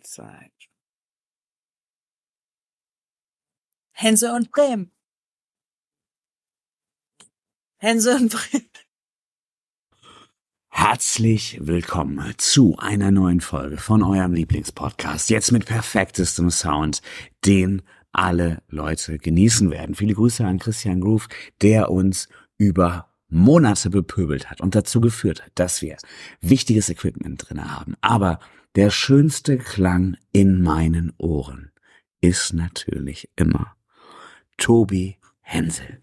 Zeit. Hense und Bremen. Hense und Bremen. Herzlich willkommen zu einer neuen Folge von eurem Lieblingspodcast. Jetzt mit perfektestem Sound, den alle Leute genießen werden. Viele Grüße an Christian Groove, der uns über Monate bepöbelt hat und dazu geführt hat, dass wir wichtiges Equipment drin haben. Aber der schönste Klang in meinen Ohren ist natürlich immer Tobi Hensel.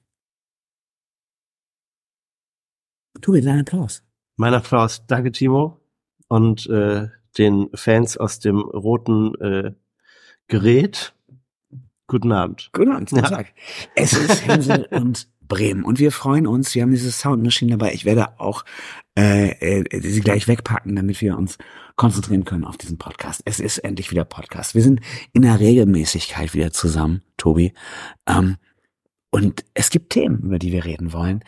Tobi, dein Applaus. Mein Applaus. Danke, Timo. Und äh, den Fans aus dem roten äh, Gerät. Guten Abend. Guten Abend, guten Tag. Es ist Hensel und Bremen und wir freuen uns. Wir haben diese Soundmaschine dabei. Ich werde auch äh, äh, sie gleich wegpacken, damit wir uns konzentrieren können auf diesen Podcast. Es ist endlich wieder Podcast. Wir sind in der Regelmäßigkeit wieder zusammen, Tobi. Ähm, und es gibt Themen, über die wir reden wollen.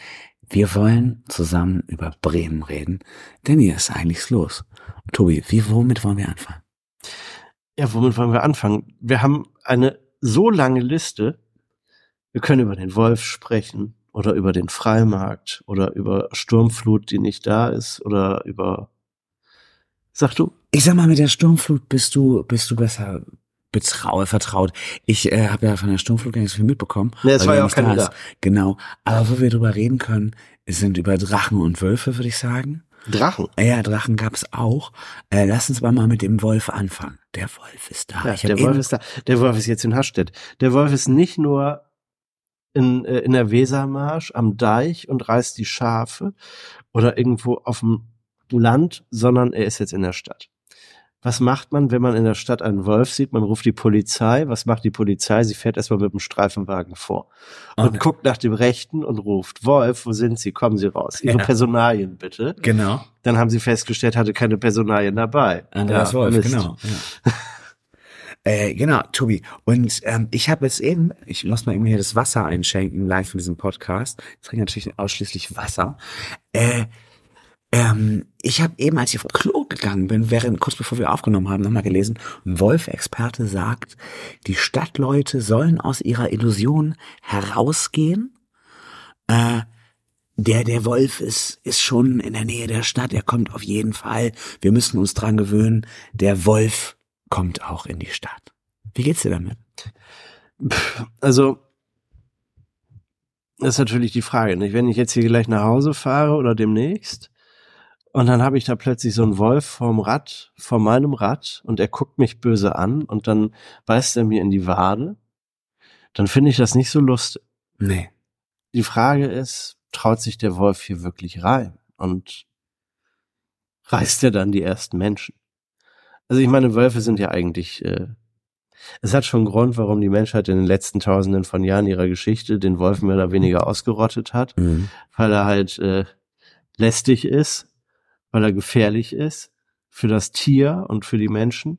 Wir wollen zusammen über Bremen reden, denn hier ist eigentlich los. Tobi, wie, womit wollen wir anfangen? Ja, womit wollen wir anfangen? Wir haben eine so lange Liste. Wir können über den Wolf sprechen oder über den Freimarkt oder über Sturmflut, die nicht da ist oder über Sag du? Ich sag mal, mit der Sturmflut bist du, bist du besser betraue, vertraut. Ich äh, habe ja von der Sturmflut gar nicht so viel mitbekommen. Nee, es war ja auch keine da. Genau. Aber wo wir drüber reden können, sind über Drachen und Wölfe, würde ich sagen. Drachen? Ja, Drachen gab's auch. Äh, lass uns mal mit dem Wolf anfangen. Der Wolf ist da. Ja, der Wolf ist da. Der Wolf ist jetzt in Hastedt. Der Wolf ist nicht nur in, äh, in der Wesermarsch am Deich und reißt die Schafe oder irgendwo auf dem Land, sondern er ist jetzt in der Stadt. Was macht man, wenn man in der Stadt einen Wolf sieht? Man ruft die Polizei. Was macht die Polizei? Sie fährt erstmal mit dem Streifenwagen vor und okay. guckt nach dem Rechten und ruft, Wolf, wo sind Sie? Kommen Sie raus. Ihre ja. Personalien bitte. Genau. Dann haben sie festgestellt, hatte keine Personalien dabei. Andreas ja, Wolf, Mist. genau. Ja. Äh, genau, Tobi. Und ähm, ich habe jetzt eben, ich lass mal irgendwie hier das Wasser einschenken, live in diesem Podcast. Ich trinke natürlich ausschließlich Wasser. Äh, ähm, ich habe eben, als ich auf Klo gegangen bin, während kurz bevor wir aufgenommen haben, nochmal gelesen, Wolf-Experte sagt, die Stadtleute sollen aus ihrer Illusion herausgehen. Äh, der, der Wolf ist, ist schon in der Nähe der Stadt, er kommt auf jeden Fall. Wir müssen uns dran gewöhnen, der Wolf kommt auch in die Stadt. Wie geht's dir damit? Also, das ist natürlich die Frage. Nicht? Wenn ich jetzt hier gleich nach Hause fahre oder demnächst, und dann habe ich da plötzlich so einen Wolf vorm Rad, vor meinem Rad, und er guckt mich böse an und dann beißt er mir in die Wade. Dann finde ich das nicht so lustig. Nee. Die Frage ist, traut sich der Wolf hier wirklich rein? Und reißt er dann die ersten Menschen? Also ich meine, Wölfe sind ja eigentlich, äh, es hat schon einen Grund, warum die Menschheit in den letzten Tausenden von Jahren ihrer Geschichte den Wolf mehr oder weniger ausgerottet hat, mhm. weil er halt äh, lästig ist weil er gefährlich ist für das Tier und für die Menschen.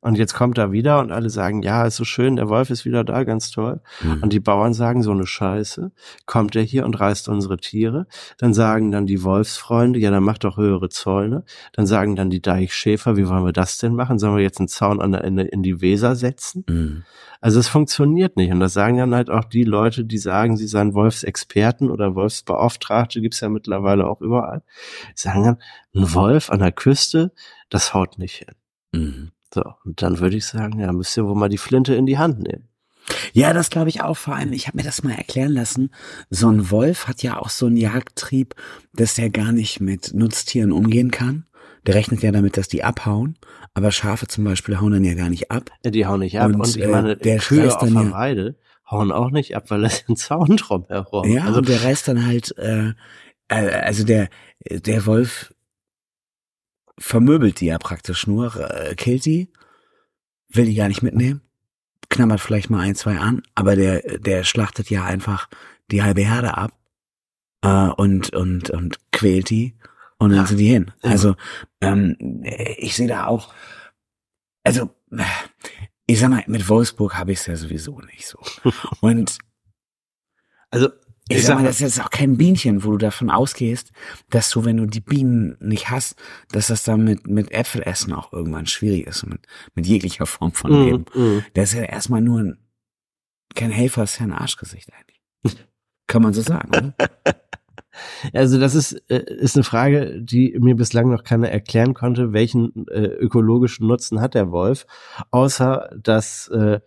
Und jetzt kommt er wieder und alle sagen, ja, ist so schön, der Wolf ist wieder da, ganz toll. Mhm. Und die Bauern sagen, so eine Scheiße, kommt er hier und reißt unsere Tiere. Dann sagen dann die Wolfsfreunde, ja, dann macht doch höhere Zäune. Dann sagen dann die Deichschäfer, wie wollen wir das denn machen? Sollen wir jetzt einen Zaun an der Ende in die Weser setzen? Mhm. Also es funktioniert nicht. Und das sagen dann halt auch die Leute, die sagen, sie seien Wolfsexperten oder Wolfsbeauftragte, gibt's ja mittlerweile auch überall. Die sagen dann, ein Wolf an der Küste, das haut nicht hin. Mhm. So, und dann würde ich sagen, ja, müsst ihr wohl mal die Flinte in die Hand nehmen. Ja, das glaube ich auch. Vor allem, ich habe mir das mal erklären lassen. So ein Wolf hat ja auch so einen Jagdtrieb, dass er gar nicht mit Nutztieren umgehen kann. Der rechnet ja damit, dass die abhauen. Aber Schafe zum Beispiel hauen dann ja gar nicht ab. Ja, die hauen nicht ab. Und, und ich meine, äh, der Kühe auf der Weide hauen auch nicht ab, weil es ein Zaun drum herum. Ja, also, und der reißt dann halt, äh, äh, also der, der Wolf vermöbelt die ja praktisch nur, äh, killt die, will die gar nicht mitnehmen, knabbert vielleicht mal ein, zwei an, aber der, der schlachtet ja einfach die halbe Herde ab äh, und, und, und quält die und dann sind die hin. Also ähm, ich sehe da auch, also ich sag mal, mit Wolfsburg habe ich es ja sowieso nicht so. Und also Ich Ich sag mal, das ist jetzt auch kein Bienchen, wo du davon ausgehst, dass du, wenn du die Bienen nicht hast, dass das dann mit, mit Äpfelessen auch irgendwann schwierig ist, mit, mit jeglicher Form von Leben. Mm, mm. Das ist ja erstmal nur ein, kein Helfer, ist ja ein Arschgesicht eigentlich. Kann man so sagen, oder? Also das ist, äh, ist eine Frage, die mir bislang noch keiner erklären konnte, welchen äh, ökologischen Nutzen hat der Wolf, außer dass äh,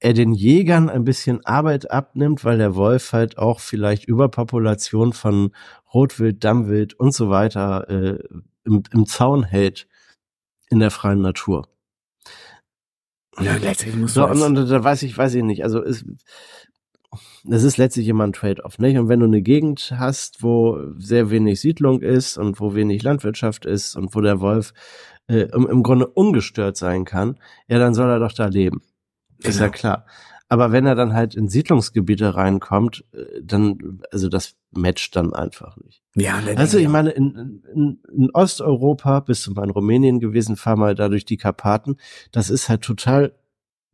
er den Jägern ein bisschen Arbeit abnimmt, weil der Wolf halt auch vielleicht Überpopulation von Rotwild, Dammwild und so weiter äh, im, im Zaun hält in der freien Natur. Ja, letztlich musst So, und, als, und da weiß ich, weiß ich nicht. Also es, es ist letztlich immer ein Trade-off, nicht? Und wenn du eine Gegend hast, wo sehr wenig Siedlung ist und wo wenig Landwirtschaft ist und wo der Wolf äh, im, im Grunde ungestört sein kann, ja, dann soll er doch da leben. Ist ja Genau. klar. Aber wenn er dann halt in Siedlungsgebiete reinkommt, äh, dann, also das matcht dann einfach nicht. ja, Also ich meine, in, in, in Osteuropa, bist du mal in Rumänien gewesen, fahr mal da durch die Karpaten, das ist halt total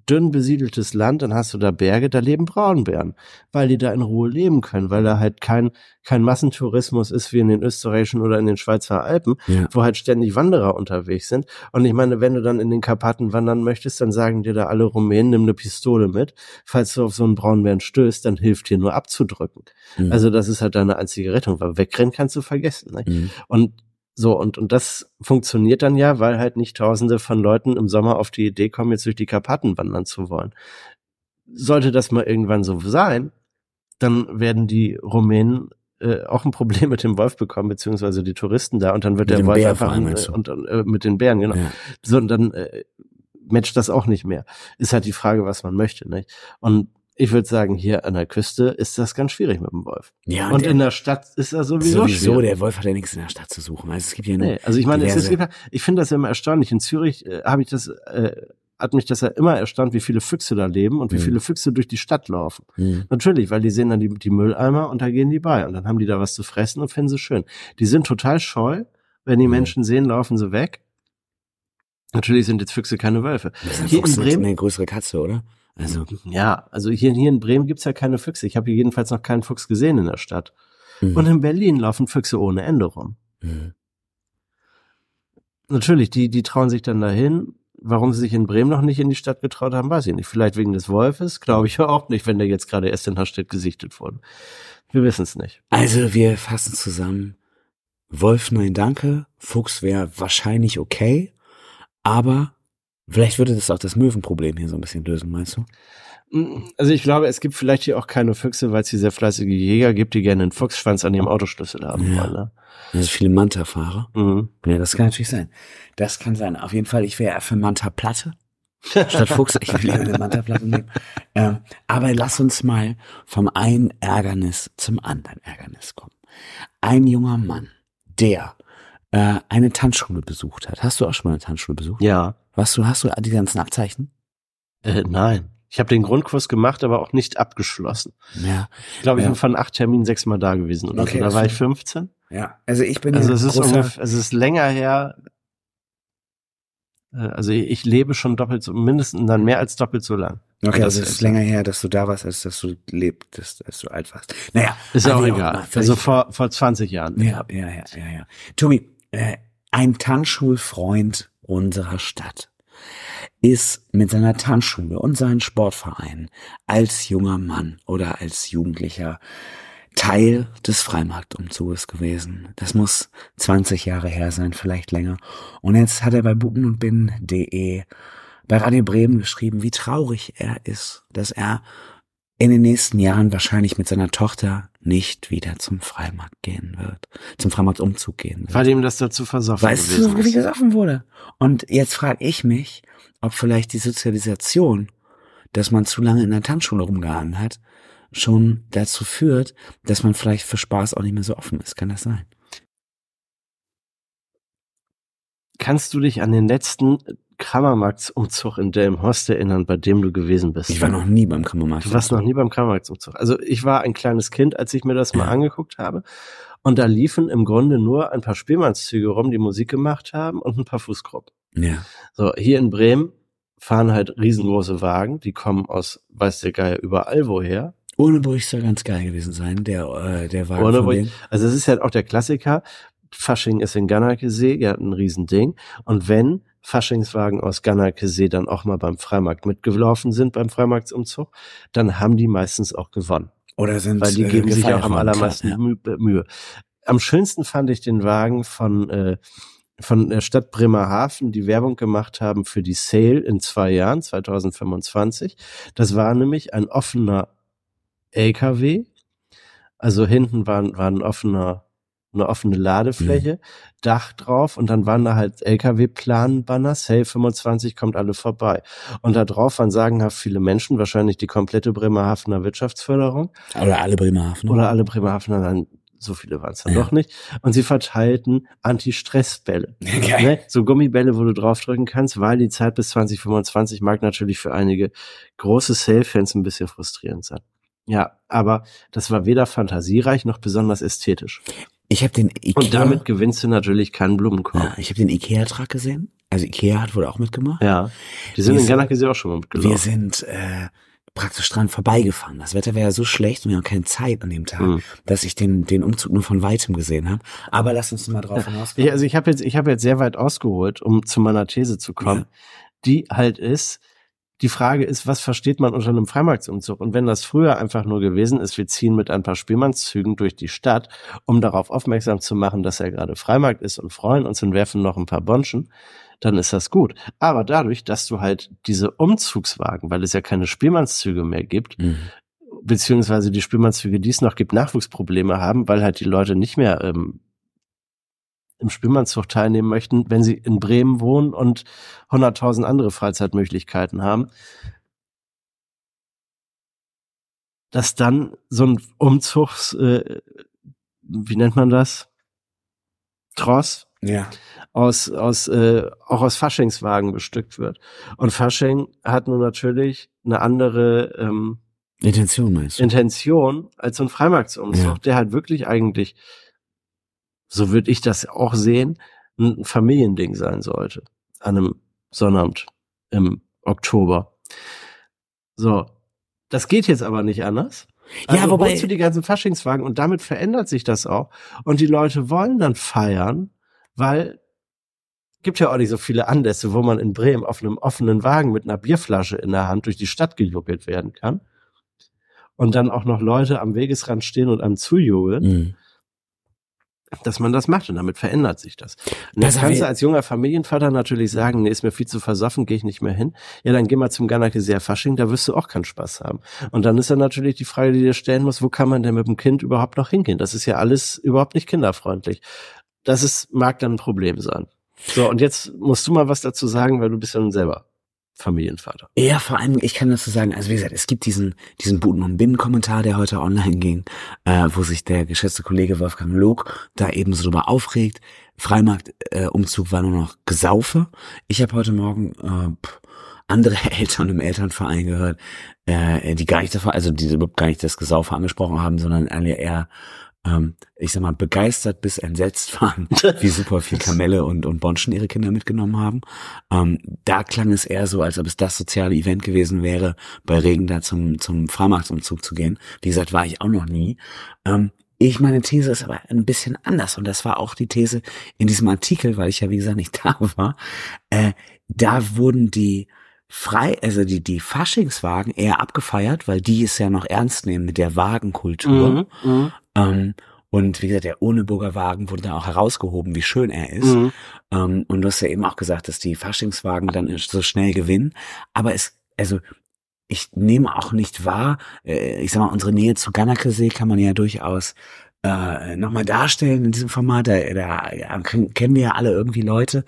dünn besiedeltes Land, dann hast du da Berge, da leben Braunbären, weil die da in Ruhe leben können, weil da halt kein, kein Massentourismus ist wie in den österreichischen oder in den Schweizer Alpen, Ja. wo halt ständig Wanderer unterwegs sind. Und ich meine, wenn du dann in den Karpaten wandern möchtest, dann sagen dir da alle Rumänen, nimm eine Pistole mit. Falls du auf so einen Braunbären stößt, dann hilft dir nur abzudrücken. Mhm. Also das ist halt deine einzige Rettung, weil wegrennen kannst du vergessen. Ne? Mhm. Und so, und, und das funktioniert dann ja, weil halt nicht tausende von Leuten im Sommer auf die Idee kommen, jetzt durch die Karpaten wandern zu wollen. Sollte das mal irgendwann so sein, dann werden die Rumänen äh, auch ein Problem mit dem Wolf bekommen, beziehungsweise die Touristen da, und dann wird Mit der Wolf Bär einfach allem, äh, und, äh, mit den Bären, genau. Ja. So, und dann äh, matcht das auch nicht mehr. Ist halt die Frage, was man möchte, nicht? Und ich würde sagen, hier an der Küste ist das ganz schwierig mit dem Wolf. ja, Und der, in der Stadt ist das sowieso, sowieso, schwierig. der Wolf hat ja nichts in der Stadt zu suchen. Also es gibt ja Nee, also ich meine, es diverse- ich finde das ja immer erstaunlich. In Zürich äh, habe ich das, äh, hat mich das ja immer erstaunt, wie viele Füchse da leben und wie Mhm. viele Füchse durch die Stadt laufen. Mhm. Natürlich, weil die sehen dann die, die Mülleimer und da gehen die bei und dann haben die da was zu fressen und finden sie schön. Die sind total scheu. Wenn die Mhm. Menschen sehen, laufen sie weg. Natürlich sind jetzt Füchse keine Wölfe. Das ist ein Hier in Fuchs Bremen, eine größere Katze, oder? Also, ja, also hier, hier in Bremen gibt's ja keine Füchse. Ich habe hier jedenfalls noch keinen Fuchs gesehen in der Stadt. mhm. Und in Berlin laufen Füchse ohne Ende rum. Mhm. Natürlich, die, die trauen sich dann dahin. Warum sie sich in Bremen noch nicht in die Stadt getraut haben, weiß ich nicht. Vielleicht wegen des Wolfes, glaube ich auch nicht, wenn der jetzt gerade erst in Hastedt gesichtet wurde. Wir wissen es nicht. Also wir fassen zusammen. Wolf, nein, danke. Fuchs wäre wahrscheinlich okay. Aber vielleicht würde das auch das Möwenproblem hier so ein bisschen lösen, meinst du? Also ich glaube, es gibt vielleicht hier auch keine Füchse, weil es hier sehr fleißige Jäger gibt, die gerne einen Fuchsschwanz an ihrem Autoschlüssel haben Ja. wollen. Ne? Also viele Manta-Fahrer. Mhm. Ja, das kann natürlich sein. Das kann sein. Auf jeden Fall, ich wäre eher für Manta-Platte. Statt Fuchs, ich will eine Manta-Platte nehmen. Ähm, aber lass uns mal vom einen Ärgernis zum anderen Ärgernis kommen. Ein junger Mann, der äh, eine Tanzschule besucht hat. Hast du auch schon mal eine Tanzschule besucht? Ja. Was du, hast du die ganzen Abzeichen? Äh, nein. Ich habe den Grundkurs gemacht, aber auch nicht abgeschlossen. Ja. Ich glaube, ich Ja. bin von acht Terminen sechsmal da gewesen. Oder Okay, so. Da war ich 15. Ja. Also ich bin Also es ist, ungefähr, es ist länger her. Äh, Also ich lebe schon doppelt so, mindestens dann mehr als doppelt so lang. Okay, Das also es ist länger her, dass du da warst, als dass du lebtest, als du alt warst. Naja. Ist ja auch egal. völlig- also vor, vor 20 Jahren. Ja, ja, ja, ja, ja. Tobi, äh, ein Tanzschulfreund unserer Stadt ist mit seiner Tanzschule und seinen Sportvereinen als junger Mann oder als Jugendlicher Teil des Freimarktumzuges gewesen. Das muss 20 Jahre her sein, vielleicht länger. Und jetzt hat er bei buben bei Radio Bremen geschrieben, wie traurig er ist, dass er in den nächsten Jahren wahrscheinlich mit seiner Tochter nicht wieder zum Freimarkt gehen wird, zum Freimarktumzug gehen wird. Weil ihm das dazu versoffen Weißt gewesen du, wie gesoffen wurde? Und jetzt frage ich mich, ob vielleicht die Sozialisation, dass man zu lange in der Tanzschule rumgehangen hat, schon dazu führt, dass man vielleicht für Spaß auch nicht mehr so offen ist. Kann das sein? Kannst du dich an den letzten Kammermarktsumzug in Delmenhorst erinnern, bei dem du gewesen bist? Ich war noch nie beim Kammermarkt. Du warst noch nie beim Kammermarktsumzug. Also ich war ein kleines Kind, als ich mir das mal Ja. angeguckt habe. Und da liefen im Grunde nur ein paar Spielmannszüge rum, die Musik gemacht haben und ein paar Fußgruppen. Ja. So, hier in Bremen fahren halt riesengroße Wagen, die kommen aus, weiß der Geier, überall woher. Ohne Burg soll ganz geil gewesen sein, der, äh, der Wagen Ohne von Burg. denen. Also es ist halt auch der Klassiker. Fasching ist in Ganakesee, ja, ein Riesending. Und wenn Faschingswagen aus Ganakesee dann auch mal beim Freimarkt mitgelaufen sind, beim Freimarktsumzug, dann haben die meistens auch gewonnen. Oder sind Weil die äh, geben sich auch am allermeisten klar, ja. Mü- Mühe. Am schönsten fand ich den Wagen von, äh, von der Stadt Bremerhaven, die Werbung gemacht haben für die Sale in zwei Jahren, 2025. Das war nämlich ein offener LKW. Also hinten war, war ein offener, eine offene Ladefläche, Dach drauf und dann waren da halt LKW-Plan-Banner, Sale 25 kommt alle vorbei. Und da drauf waren sagenhaft viele Menschen, wahrscheinlich die komplette Bremerhavener Wirtschaftsförderung Oder alle Bremerhaven. oder alle Bremerhavener, dann so viele waren es dann Ja. doch nicht. Und sie verteilten Anti-Stress-Bälle. Geil. Ne? So Gummibälle, wo du draufdrücken kannst, weil die Zeit bis 2025 mag natürlich für einige große Sale-Fans ein bisschen frustrierend sein. Ja, aber das war weder fantasiereich noch besonders ästhetisch. Ich habe den Ikea, Und damit gewinnst du natürlich keinen Blumenkorb. ja, ich habe den Ikea-Truck gesehen. Also Ikea hat wohl auch mitgemacht. Ja, die sind Wir in sind- Ganakesee auch schon mal Wir mitgelaufen. sind äh, praktisch dran vorbeigefahren. Das Wetter war ja so schlecht und wir haben keine Zeit an dem Tag, Mhm. dass ich den, den Umzug nur von weitem gesehen habe. Aber lass uns mal drauf hinauskommen. Ich, also ich habe jetzt, ich habe jetzt sehr weit ausgeholt, um zu meiner These zu kommen, Ja. die halt ist, die Frage ist, was versteht man unter einem Freimarktsumzug? Und wenn das früher einfach nur gewesen ist, wir ziehen mit ein paar Spielmannszügen durch die Stadt, um darauf aufmerksam zu machen, dass er gerade Freimarkt ist und freuen uns und werfen noch ein paar Bonschen, dann ist das gut. Aber dadurch, dass du halt diese Umzugswagen, weil es ja keine Spielmannszüge mehr gibt, Mhm. beziehungsweise die Spielmannszüge, die es noch gibt, Nachwuchsprobleme haben, weil halt die Leute nicht mehr ähm, im Spielmannszug teilnehmen möchten, wenn sie in Bremen wohnen und 100.000 andere Freizeitmöglichkeiten haben, dass dann so ein Umzugs, äh, wie nennt man das? Tross Ja. aus, aus, äh, auch aus Faschingswagen bestückt wird. Und Fasching hat nun natürlich eine andere ähm, Intention meinst du? Intention als so ein Freimarktsumzug, Ja. der halt wirklich eigentlich, so würde ich das auch sehen, ein Familiending sein sollte. An einem Sonnabend im Oktober. So. Das geht jetzt aber nicht anders. Ja, Also wobei- holst du die ganzen Faschingswagen und damit verändert sich das auch. Und die Leute wollen dann feiern, weil gibt ja auch nicht so viele Anlässe, wo man in Bremen auf einem offenen Wagen mit einer Bierflasche in der Hand durch die Stadt gejuckelt werden kann. Und dann auch noch Leute am Wegesrand stehen und einem zujubeln, Mhm. Dass man das macht und damit verändert sich das. Und Das kannst du als junger Familienvater natürlich sagen, nee, ist mir viel zu versoffen, gehe ich nicht mehr hin. Ja, dann geh mal zum Ganakeseer Fasching, da wirst du auch keinen Spaß haben. Und dann ist dann natürlich die Frage, die dir stellen muss, wo kann man denn mit dem Kind überhaupt noch hingehen? Das ist ja alles überhaupt nicht kinderfreundlich. Das ist, mag dann ein Problem sein. So, und jetzt musst du mal was dazu sagen, weil du bist ja nun selber Familienvater. Ja, vor allem, ich kann dazu sagen, also wie gesagt, es gibt diesen, diesen Buten- und Binnen-Kommentar, der heute online ging, äh, wo sich der geschätzte Kollege Wolfgang Log da eben so drüber aufregt. Freimarkt-Umzug äh, war nur noch Gesaufe. Ich habe heute Morgen äh, andere Eltern im Elternverein gehört, äh, die gar nicht davon, also die überhaupt gar nicht das Gesaufe angesprochen haben, sondern alle eher ähm, ich sag mal, begeistert bis entsetzt waren, wie super viel Kamelle und, und Bonschen ihre Kinder mitgenommen haben. Ähm, da klang es eher so, als ob es das soziale Event gewesen wäre, bei Regen da zum, zum Freimarktsumzug zu gehen. Wie gesagt, war ich auch noch nie. Ähm, ich, meine These ist aber ein bisschen anders und das war auch die These in diesem Artikel, weil ich ja wie gesagt nicht da war. Äh, da wurden die frei, also die, die Faschingswagen eher abgefeiert, weil die es ja noch ernst nehmen mit der Wagenkultur. Mhm. Ähm, und wie gesagt, der Ohneburger Wagen wurde da auch herausgehoben, wie schön er ist. Mhm. Ähm, und du hast ja eben auch gesagt, dass die Faschingswagen dann so schnell gewinnen. Aber es, also ich nehme auch nicht wahr, äh, ich sag mal, unsere Nähe zu Ganakesee kann man ja durchaus äh, nochmal darstellen in diesem Format. Da, da kennen wir ja alle irgendwie Leute.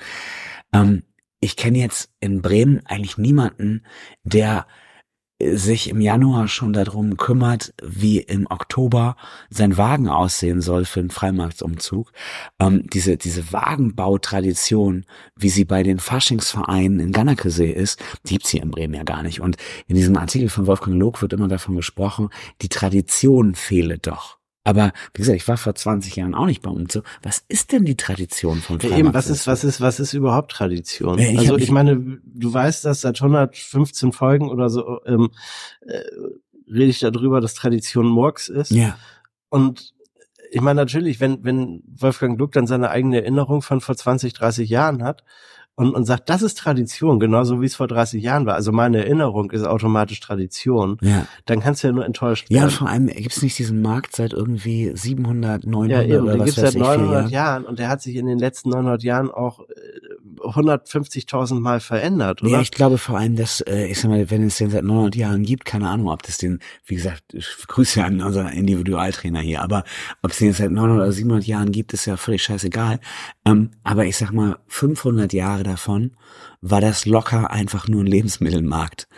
Ähm, ich kenne jetzt in Bremen eigentlich niemanden, der sich im Januar schon darum kümmert, wie im Oktober sein Wagen aussehen soll für einen Freimarktsumzug. Ähm, diese, diese Wagenbautradition, wie sie bei den Faschingsvereinen in Ganakesee ist, die gibt's hier in Bremen ja gar nicht. Und in diesem Artikel von Wolfgang Log wird immer davon gesprochen, die Tradition fehle doch. Aber wie gesagt, ich war vor 20 Jahren auch nicht beim Umzug. Was ist denn die Tradition von Ja, eben, was ist, was ist, was ist überhaupt Tradition? Ich also ich meine, du weißt, dass seit 115 Folgen oder so ähm, äh, rede ich darüber, dass Tradition Murks ist. Ja. Und ich meine natürlich, wenn, wenn Wolfgang Gluck dann seine eigene Erinnerung von vor 20, 30 Jahren hat und, und sagt, das ist Tradition, genauso wie es vor 30 Jahren war. Also meine Erinnerung ist automatisch Tradition. Ja. Dann kannst du ja nur enttäuscht Ja, und werden. vor allem gibt es nicht diesen Markt seit irgendwie 700, 900 Ja, eben, oder was gibt's weiß seit ich, vier 900 Jahren. Jahren und der hat sich in den letzten 900 Jahren auch äh, 150.000 Mal verändert, oder? Ja, ich glaube vor allem, dass, äh, ich sag mal, wenn es den seit 900 Jahren gibt, keine Ahnung, ob das den, wie gesagt, ich Grüße an unseren Individualtrainer hier, aber ob es den seit 900 oder 700 Jahren gibt, ist ja völlig scheißegal. Ähm, aber ich sag mal, 500 Jahre davon war das locker einfach nur ein Lebensmittelmarkt,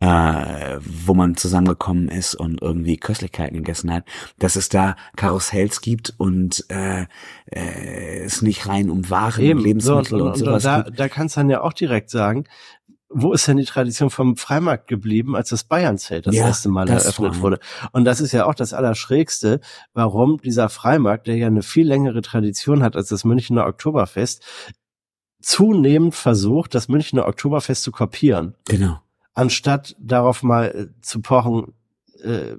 äh, wo man zusammengekommen ist und irgendwie Köstlichkeiten gegessen hat, dass es da Karussells gibt und äh, äh, es nicht rein um Waren, Eben, so, Lebensmittel und, und, und, sowas und da, geht. da kannst du dann ja auch direkt sagen, wo ist denn die Tradition vom Freimarkt geblieben, als das Bayernzelt das Ja, erste Mal das eröffnet war- wurde? Und das ist ja auch das Allerschrägste, warum dieser Freimarkt, der ja eine viel längere Tradition hat als das Münchner Oktoberfest, zunehmend versucht, das Münchner Oktoberfest zu kopieren Genau. Anstatt darauf mal äh, zu pochen, äh,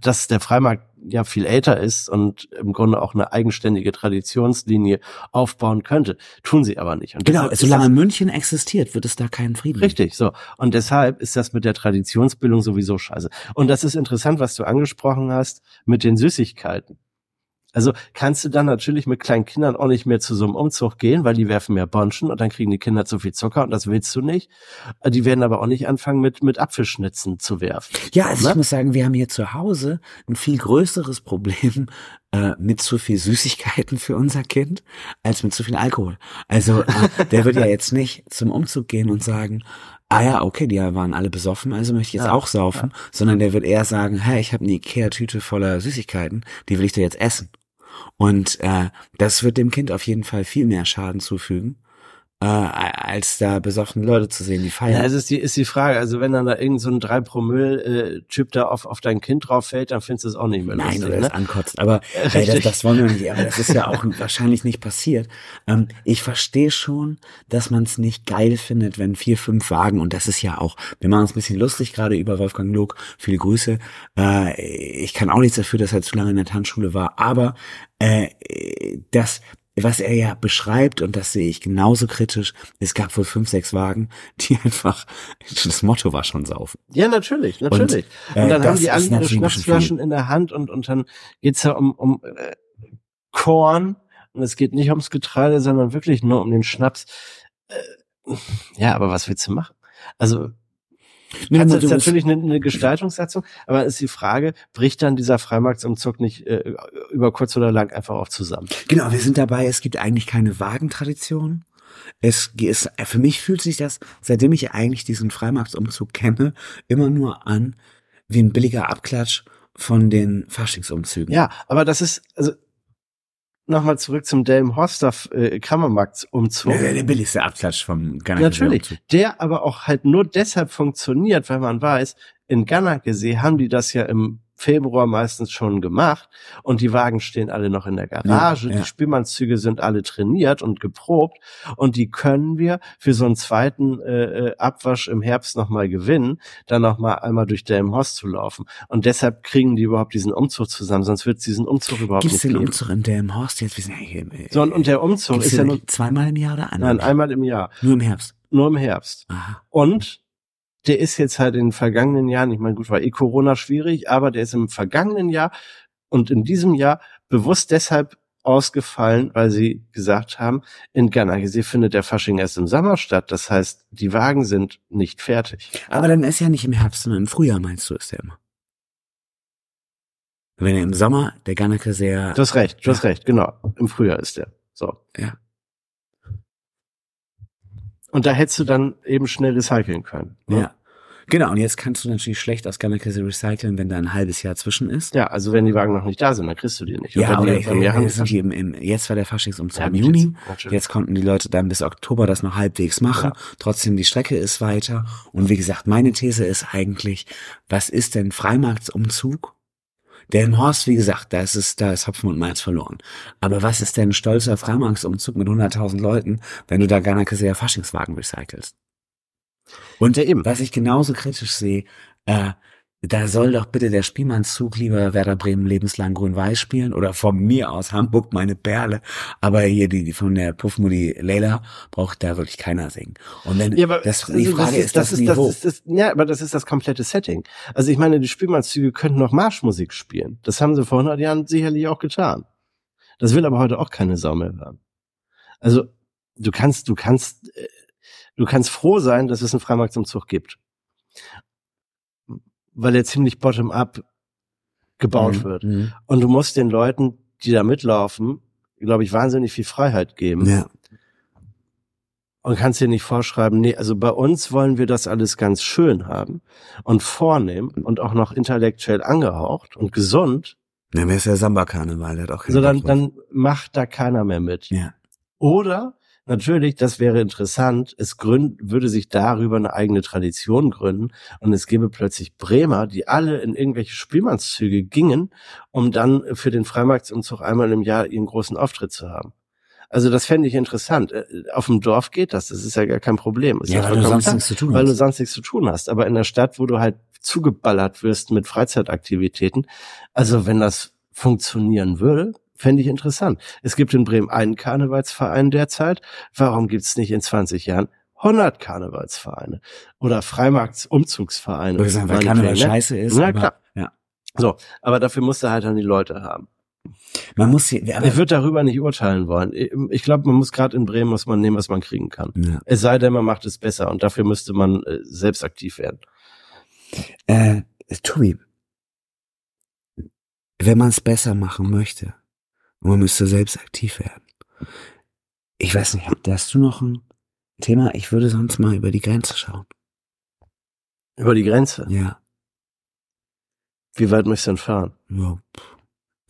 dass der Freimarkt ja viel älter ist und im Grunde auch eine eigenständige Traditionslinie aufbauen könnte. Tun sie aber nicht. Und Genau, solange das, München existiert, wird es da keinen Frieden. Richtig, so. Und deshalb ist das mit der Traditionsbildung sowieso scheiße. Und das ist interessant, was du angesprochen hast mit den Süßigkeiten. Also kannst du dann natürlich mit kleinen Kindern auch nicht mehr zu so einem Umzug gehen, weil die werfen mehr Bonschen und dann kriegen die Kinder zu viel Zucker und das willst du nicht. Die werden aber auch nicht anfangen mit, mit Apfelschnitzen zu werfen. Ja, also Ne? ich muss sagen, wir haben hier zu Hause ein viel größeres Problem äh, mit zu viel Süßigkeiten für unser Kind als mit zu viel Alkohol. Also äh, der wird ja jetzt nicht zum Umzug gehen und sagen, ah ja, okay, die waren alle besoffen, also möchte ich jetzt Ja, auch saufen, sondern der wird eher sagen, hey, ich habe eine Ikea-Tüte voller Süßigkeiten, die will ich dir jetzt essen. Und äh, das wird dem Kind auf jeden Fall viel mehr Schaden zufügen, äh, als da besoffene Leute zu sehen, die Ja, feiern. es ist die, ist die Frage. Also wenn dann da irgend so ein 3 Promille äh, Typ da auf, auf dein Kind drauf fällt, dann findest du es auch nicht mehr Nein, lustig. oder ne? es ankotzt. Aber äh, das, das wollen wir nicht. Aber das ist ja auch wahrscheinlich nicht passiert. Ähm, ich verstehe schon, dass man es nicht geil findet, wenn vier, fünf Wagen, und das ist ja auch, wir machen uns ein bisschen lustig gerade über Wolfgang Log, viele Grüße. Äh, ich kann auch nichts dafür, dass er zu lange in der Tanzschule war, aber äh, das, was er ja beschreibt, und das sehe ich genauso kritisch, es gab wohl fünf, sechs Wagen, die einfach, das Motto war schon saufen. Ja, natürlich, natürlich. Und, äh, dann das haben die alle ihre Schnapsflaschen in der Hand und, und dann geht's ja um, um äh, Korn und es geht nicht ums Getreide, sondern wirklich nur um den Schnaps. Äh, ja, aber was willst du machen? Also Nee, du jetzt musst- natürlich eine, eine Gestaltungssatzung, aber ist die Frage, bricht dann dieser Freimarktsumzug nicht äh, über kurz oder lang einfach auch zusammen? Genau, wir sind dabei, es gibt eigentlich keine Wagentradition. Es ist, für mich fühlt sich das, seitdem ich eigentlich diesen Freimarktsumzug kenne, immer nur an wie ein billiger Abklatsch von den Faschingsumzügen. Ja, aber das ist, also nochmal zurück zum Delmenhorster äh, Kammermarktsumzug. Der, der billigste Abklatsch vom Ghana Natürlich, der aber auch halt nur deshalb funktioniert, weil man weiß, in Ganakesee haben die das ja im Februar meistens schon gemacht und die Wagen stehen alle noch in der Garage, Ja, ja. die Spielmannszüge sind alle trainiert und geprobt und die können wir für so einen zweiten äh, äh, Abwasch im Herbst nochmal gewinnen, dann nochmal einmal durch Delmenhorst zu laufen und deshalb kriegen die überhaupt diesen Umzug zusammen, sonst wird es diesen Umzug überhaupt Gibt es nicht den geben. Umzug in Delmenhorst jetzt? Wir sind ja hier, äh, So, und, der Umzug gibt's ist ja den nur, zweimal im Jahr oder einmal? nein, einmal im Jahr, Nur im Herbst. nur im Herbst. Aha. Und der ist jetzt halt in den vergangenen Jahren, ich meine, gut, war eh Corona schwierig, aber der ist im vergangenen Jahr und in diesem Jahr bewusst deshalb ausgefallen, weil sie gesagt haben, in Ganakesee findet der Fasching erst im Sommer statt. Das heißt, die Wagen sind nicht fertig. Aber dann ist ja nicht im Herbst, sondern im Frühjahr, meinst du, ist der immer. Wenn er im Sommer, der Ganneke sehr, Du hast recht, du hast recht, genau. Im Frühjahr ist der. So. Ja. Und da hättest du dann eben schnell recyceln können. ne? ja. Genau, und jetzt kannst du natürlich schlecht aus Ganneke recyceln, wenn da ein halbes Jahr zwischen ist. Ja, also wenn die Wagen noch nicht da sind, dann kriegst du die nicht. Ja, oder die mir haben, sind die im, im, jetzt war der Faschingsumzug Ja, im Juni. jetzt-. Jetzt konnten die Leute dann bis Oktober das noch halbwegs machen. Trotzdem, die Strecke ist weiter. Und wie gesagt, meine These ist eigentlich, was ist denn Freimarktsumzug? Der im Horst, wie gesagt, da ist es, da ist Hopfen und Malz verloren. Aber was ist denn ein stolzer Freimarktsumzug mit 100.000 Leuten, wenn du da Garnacke sehr Faschingswagen recycelst? Und Ja, eben. was ich genauso kritisch sehe, äh, da soll doch bitte der Spielmannszug lieber Werder Bremen lebenslang grün-weiß spielen oder von mir aus Hamburg meine Perle. Aber hier die, die von der Puffmudi Leila braucht da wirklich keiner singen. Und wenn, Ja, aber das, die Frage ist, das, das Niveau. ist, das ist, ja, aber das ist das komplette Setting. Also ich meine, die Spielmannszüge könnten noch Marschmusik spielen. Das haben sie vor 100 Jahren sicherlich auch getan. Das will aber heute auch keine Sau mehr hören. Also du kannst, du kannst, äh, du kannst froh sein, dass es einen Freimarktsumzug gibt, weil er ziemlich bottom-up gebaut Mhm, wird. mhm. Und du musst den Leuten, die da mitlaufen, glaube ich, wahnsinnig viel Freiheit geben Ja. und kannst dir nicht vorschreiben, nee, also bei uns wollen wir das alles ganz schön haben und vornehm und auch noch intellektuell angehaucht und gesund, Dann wäre es ja Samba-Karneval, der hat auch keinen so dann, dann macht da keiner mehr mit. Ja. Oder natürlich, das wäre interessant, es gründ, würde sich darüber eine eigene Tradition gründen und es gäbe plötzlich Bremer, die alle in irgendwelche Spielmannszüge gingen, um dann für den Freimarktsumzug einmal im Jahr ihren großen Auftritt zu haben. Also das fände ich interessant. Äh, Auf dem Dorf geht das, das ist ja gar kein Problem. Ist Ja, weil du sonst klar, nichts zu tun weil du hast. sonst nichts zu tun hast. Aber in der Stadt, wo du halt zugeballert wirst mit Freizeitaktivitäten, also wenn das funktionieren würde, fände ich interessant. Es gibt in Bremen einen Karnevalsverein derzeit. Warum gibt es nicht in 20 Jahren 100 Karnevalsvereine oder Freimarktsumzugsvereine? Weil Karneval ne? scheiße ist. Na aber, klar. Ja. So, aber dafür musst du halt dann die Leute haben. Man muss hier, aber, Ich würde darüber nicht urteilen wollen. Ich- Ich glaube, man muss gerade in Bremen muss man nehmen, was man kriegen kann. ja. Es sei denn, man macht es besser und dafür müsste man äh, selbst aktiv werden. Äh, Tobi, wenn man es besser machen möchte, man müsste selbst aktiv werden. Ich weiß nicht, hast du noch ein Thema? Ich würde sonst mal über die Grenze schauen. Über die Grenze. Ja. Wie weit möchtest du denn fahren? ja.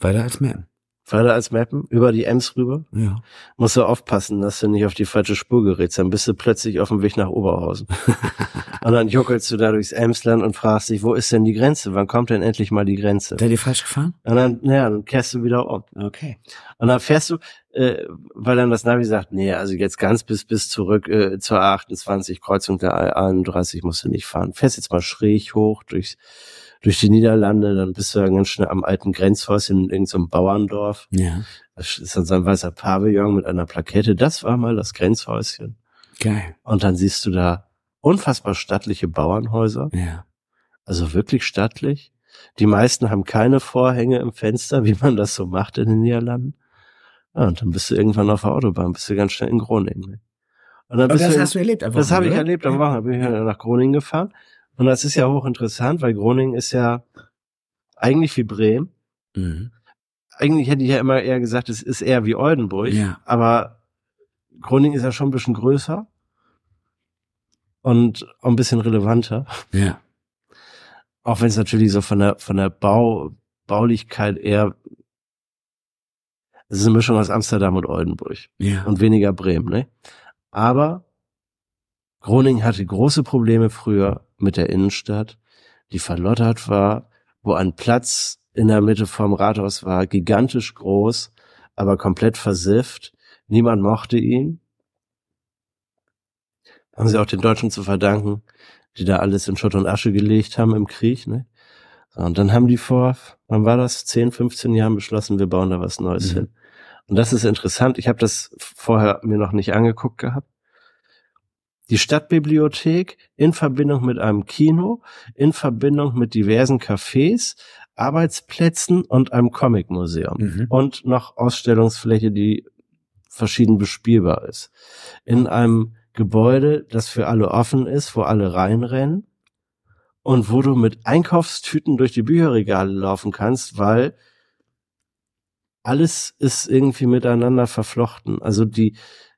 Weiter als Mappen. Weiter als Mappen? Über die Ems rüber? Ja. Musst du aufpassen, dass du nicht auf die falsche Spur gerätst. Dann bist du plötzlich auf dem Weg nach Oberhausen. und dann juckelst du da durchs Emsland und fragst dich, wo ist denn die Grenze? Wann kommt denn endlich mal die Grenze? Seid ihr falsch gefahren? Und dann, naja, dann kehrst du wieder um. Okay. Und dann fährst du, äh, weil dann das Navi sagt, nee, also jetzt ganz bis bis zurück äh, zur A28, Kreuzung der A31 musst du nicht fahren. Fährst jetzt mal schräg hoch durch, durch die Niederlande, dann bist du dann ganz schnell am alten Grenzhäuschen in irgendeinem Bauerndorf. Ja. Das ist dann so ein weißer Pavillon mit einer Plakette. Das war mal das Grenzhäuschen. Geil. Und dann siehst du da unfassbar stattliche Bauernhäuser. Ja. Also wirklich stattlich. Die meisten haben keine Vorhänge im Fenster, wie man das so macht in den Niederlanden. Ja, und dann bist du irgendwann auf der Autobahn, bist du ganz schnell in Groningen. Und dann Und bist das du hast du erlebt am das habe ich erlebt am? Wochenende. Bin ich ja nach Groningen gefahren. Und das ist ja hochinteressant, weil Groningen ist ja eigentlich wie Bremen. Mhm. Eigentlich hätte ich ja immer eher gesagt, es ist eher wie Oldenburg. Ja. Aber Groningen ist ja schon ein bisschen größer. Und auch ein bisschen relevanter. Ja. Auch wenn es natürlich so von der, von der Bau, Baulichkeit eher, es ist eine Mischung aus Amsterdam und Oldenburg Ja. und weniger Bremen, ne? Aber Groningen hatte große Probleme früher mit der Innenstadt, die verlottert war, wo ein Platz in der Mitte vom Rathaus war, gigantisch groß, aber komplett versifft. Niemand mochte ihn. Haben sie auch den Deutschen zu verdanken, die da alles in Schutt und Asche gelegt haben im Krieg, ne? Und dann haben die vor, wann war das? 10, 15 Jahren beschlossen, wir bauen da was Neues Mhm. hin. Und das ist interessant. Ich habe das vorher mir noch nicht angeguckt gehabt. Die Stadtbibliothek in Verbindung mit einem Kino, in Verbindung mit diversen Cafés, Arbeitsplätzen und einem Comicmuseum. Mhm. Und noch Ausstellungsfläche, die verschieden bespielbar ist. In einem Gebäude, das für alle offen ist, wo alle reinrennen und wo du mit Einkaufstüten durch die Bücherregale laufen kannst, weil alles ist irgendwie miteinander verflochten. Also die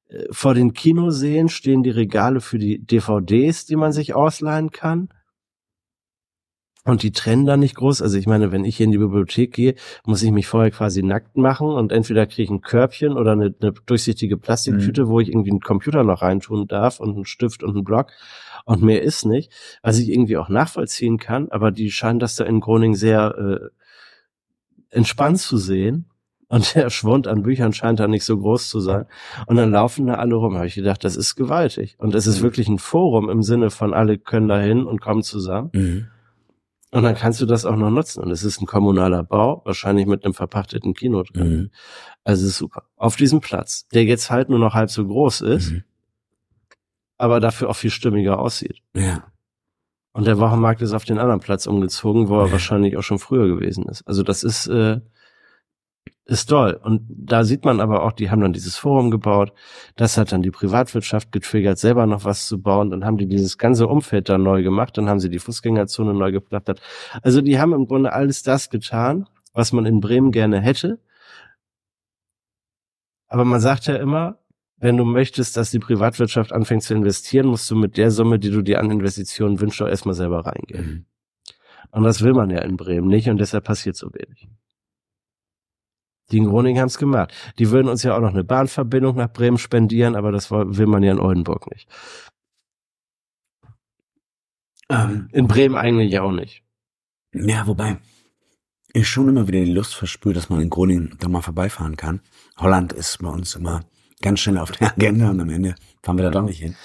äh, vor den Kinoseen stehen die Regale für die DVDs, die man sich ausleihen kann. Und die trennen da nicht groß. Also ich meine, wenn ich hier in die Bibliothek gehe, muss ich mich vorher quasi nackt machen und entweder kriege ich ein Körbchen oder eine, eine durchsichtige Plastiktüte, wo ich irgendwie einen Computer noch reintun darf und einen Stift und einen Block. Und mehr ist nicht, was ich irgendwie auch nachvollziehen kann. Aber die scheinen das da in Groningen sehr äh, entspannt zu sehen. Und der Schwund an Büchern scheint da nicht so groß zu sein. Und dann laufen da alle rum. Habe ich gedacht, das ist gewaltig. Und es ist wirklich ein Forum im Sinne von alle können da hin und kommen zusammen. Mhm. Und dann kannst du das auch noch nutzen. Und es ist ein kommunaler Bau, wahrscheinlich mit einem verpachteten Kino drin. Mhm. Also es ist super. Auf diesem Platz, der jetzt halt nur noch halb so groß ist, Mhm. aber dafür auch viel stimmiger aussieht. Ja. Und der Wochenmarkt ist auf den anderen Platz umgezogen, wo er Ja. wahrscheinlich auch schon früher gewesen ist. Also das ist, äh, ist toll. Und da sieht man aber auch, die haben dann dieses Forum gebaut. Das hat dann die Privatwirtschaft getriggert, selber noch was zu bauen. Dann haben die dieses ganze Umfeld da neu gemacht. Dann haben sie die Fußgängerzone neu geplattert. Also die haben im Grunde alles das getan, was man in Bremen gerne hätte. Aber man sagt ja immer, wenn du möchtest, dass die Privatwirtschaft anfängt zu investieren, musst du mit der Summe, die du dir an Investitionen wünschst, auch erstmal selber reingehen. Mhm. Und das will man ja in Bremen nicht und deshalb passiert so wenig. Die in Groningen haben es gemacht. Die würden uns ja auch noch eine Bahnverbindung nach Bremen spendieren, aber das will man ja in Oldenburg nicht. Ähm, In Bremen eigentlich auch nicht. ja, wobei ich schon immer wieder die Lust verspüre, dass man in Groningen da mal vorbeifahren kann. Holland ist bei uns immer ganz schnell auf der Agenda und am Ende fahren wir da doch nicht hin.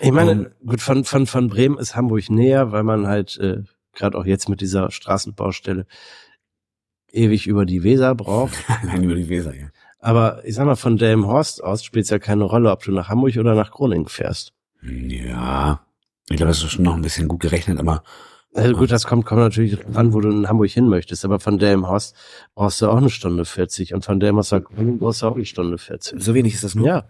Ich meine, Ähm, gut, von, von, von Bremen ist Hamburg näher, weil man halt, äh, gerade auch jetzt mit dieser Straßenbaustelle, ewig über die Weser braucht. Allein über die Weser, ja. Aber ich sag mal, von Delmenhorst aus spielt es ja keine Rolle, ob du nach Hamburg oder nach Groningen fährst. Ja, ich glaube, das ist schon noch ein bisschen gut gerechnet, aber Also gut, das kommt, kommt natürlich an, wo du in Hamburg hin möchtest, aber von Delmenhorst brauchst du auch eine Stunde 40 und von Delmenhorst nach Groningen brauchst du auch eine Stunde 40. so wenig ist das nur. Ja,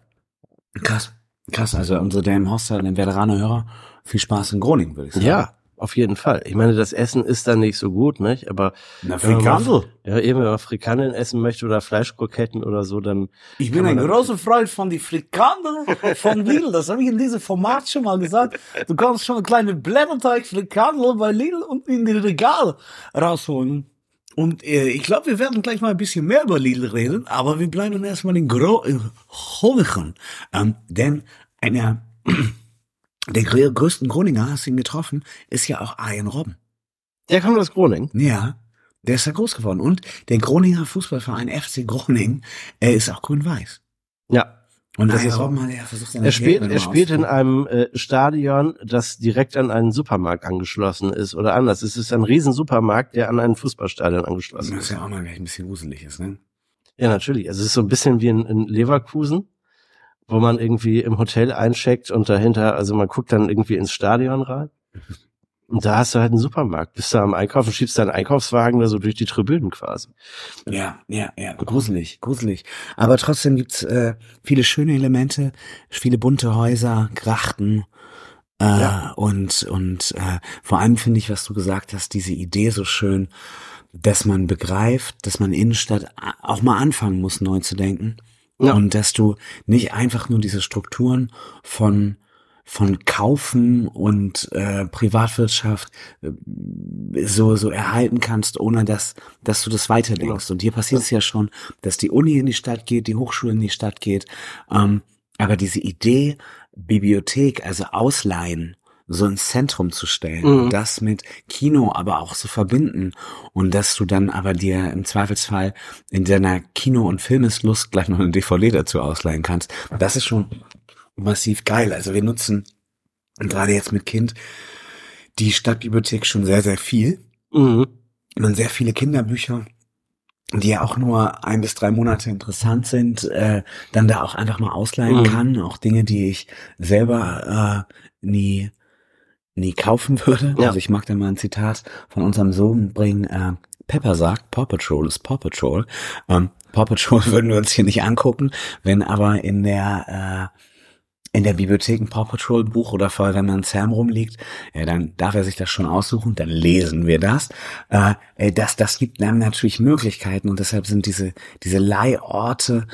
Krass. Krass, also unsere Dame Hoster, den Veteraner-Hörer, viel Spaß in Groningen, würde ich sagen. ja, auf jeden Fall. Ich meine, das Essen ist dann nicht so gut, nicht? Aber Na, Frikandel. ja, eben wenn man Frikandel essen möchte oder Fleischkroketten oder so, dann Ich bin ein großer Freund von die Frikandel von Lidl. Das habe ich in diesem Format schon mal gesagt. Du kannst schon eine kleine Blätterteig Frikandel bei Lidl und in die Regale rausholen. Und äh, ich glaube, wir werden gleich mal ein bisschen mehr über Lidl reden, aber wir bleiben erstmal in, Gro in Groningen. Ähm, denn einer der grö- größten Groninger, hast du ihn getroffen, ist ja auch Arjen Robben. der kommt aus Groningen. Ja, der ist ja groß geworden. Und der Groninger Fußballverein FC Groningen, er ist auch grün-weiß. Ja. Und Das Arjen ist- Robben hat ja versucht, Er spielt, er spielt in einem äh, Stadion, das direkt an einen Supermarkt angeschlossen ist oder anders. Es ist ein riesen Supermarkt, der an ein Fußballstadion angeschlossen Das ist. ist ja auch mal gleich ein bisschen gruselig ist, ne? Ja, natürlich. Also es ist so ein bisschen wie in, in Leverkusen, wo man irgendwie im Hotel eincheckt und dahinter, also man guckt dann irgendwie ins Stadion rein. Und da hast du halt einen Supermarkt. Bist du am Einkaufen, schiebst deinen Einkaufswagen da so durch die Tribünen quasi. Ja, ja, ja, gruselig, gruselig. Aber trotzdem gibt's äh, viele schöne Elemente, viele bunte Häuser, Grachten. Äh, Ja. Und, und äh, vor allem finde ich, was du gesagt hast, diese Idee so schön, dass man begreift, dass man Innenstadt a- auch mal anfangen muss, neu zu denken. Ja. Und dass du nicht einfach nur diese Strukturen von von Kaufen und äh, Privatwirtschaft äh, so so erhalten kannst, ohne dass dass du das weiterdenkst. Und hier passiert es ja schon, dass die Uni in die Stadt geht, die Hochschule in die Stadt geht. Ähm, aber diese Idee Bibliothek, also ausleihen, so ins Zentrum zu stellen Mhm. und das mit Kino aber auch zu verbinden und dass du dann aber dir im Zweifelsfall in deiner Kino- und Filmeslust gleich noch eine DVD dazu ausleihen kannst, das ist schon massiv geil. Also wir nutzen gerade jetzt mit Kind die Stadtbibliothek schon sehr, sehr viel Mhm. und sehr viele Kinderbücher, die ja auch nur ein bis drei Monate interessant sind, äh, dann da auch einfach mal ausleihen Mhm. kann. Auch Dinge, die ich selber äh, nie nie kaufen würde. Ja. Also ich mag da mal ein Zitat von unserem Sohn bringen. Äh, Pepper sagt, Paw Patrol ist Paw Patrol. Ähm, Paw Patrol würden wir uns hier nicht angucken, wenn aber in der äh, in der Bibliothek ein Paw Patrol Buch oder Feuerwehrmann Sam rumliegt, ja, dann darf er sich das schon aussuchen, dann lesen wir das. Äh, äh, das, das gibt einem natürlich Möglichkeiten und deshalb sind diese, diese Leihorte,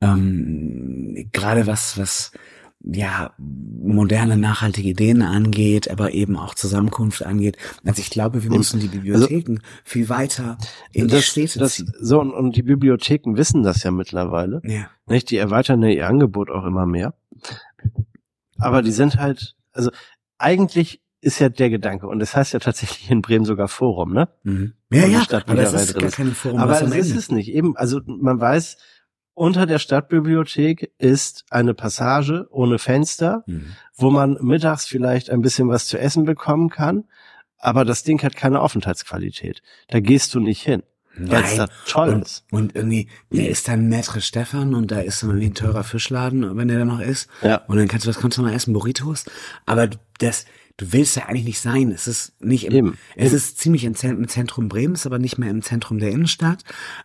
ähm, gerade was, was, ja, moderne, nachhaltige Ideen angeht, aber eben auch Zusammenkunft angeht. Also ich glaube, wir müssen die Bibliotheken viel weiter in die Das, Städte das, ziehen. so, und, und die Bibliotheken wissen das ja mittlerweile. Ja. Nicht? Die erweitern ja ihr Angebot auch immer mehr. Aber die sind halt, also eigentlich ist ja der Gedanke, und das heißt ja tatsächlich in Bremen sogar Forum, ne? Mhm. Ja, die ja, aber das ist drin gar keine Forum, Aber es ist es nicht. Eben, also man weiß, unter der Stadtbibliothek ist eine Passage ohne Fenster, Mhm. wo man mittags vielleicht ein bisschen was zu essen bekommen kann aber das Ding hat keine Aufenthaltsqualität. Da gehst du nicht hin, weil es da toll und, ist. und irgendwie, da ist dann Maitre Stefan und da ist dann wie ein teurer Fischladen, wenn der da noch ist. Ja. Und dann kannst du, was kannst du mal essen? Burritos? Aber das, du willst ja eigentlich nicht sein. Es ist nicht im, Eben. es ist ziemlich im Zen- im Zentrum Bremens, aber nicht mehr im Zentrum der Innenstadt.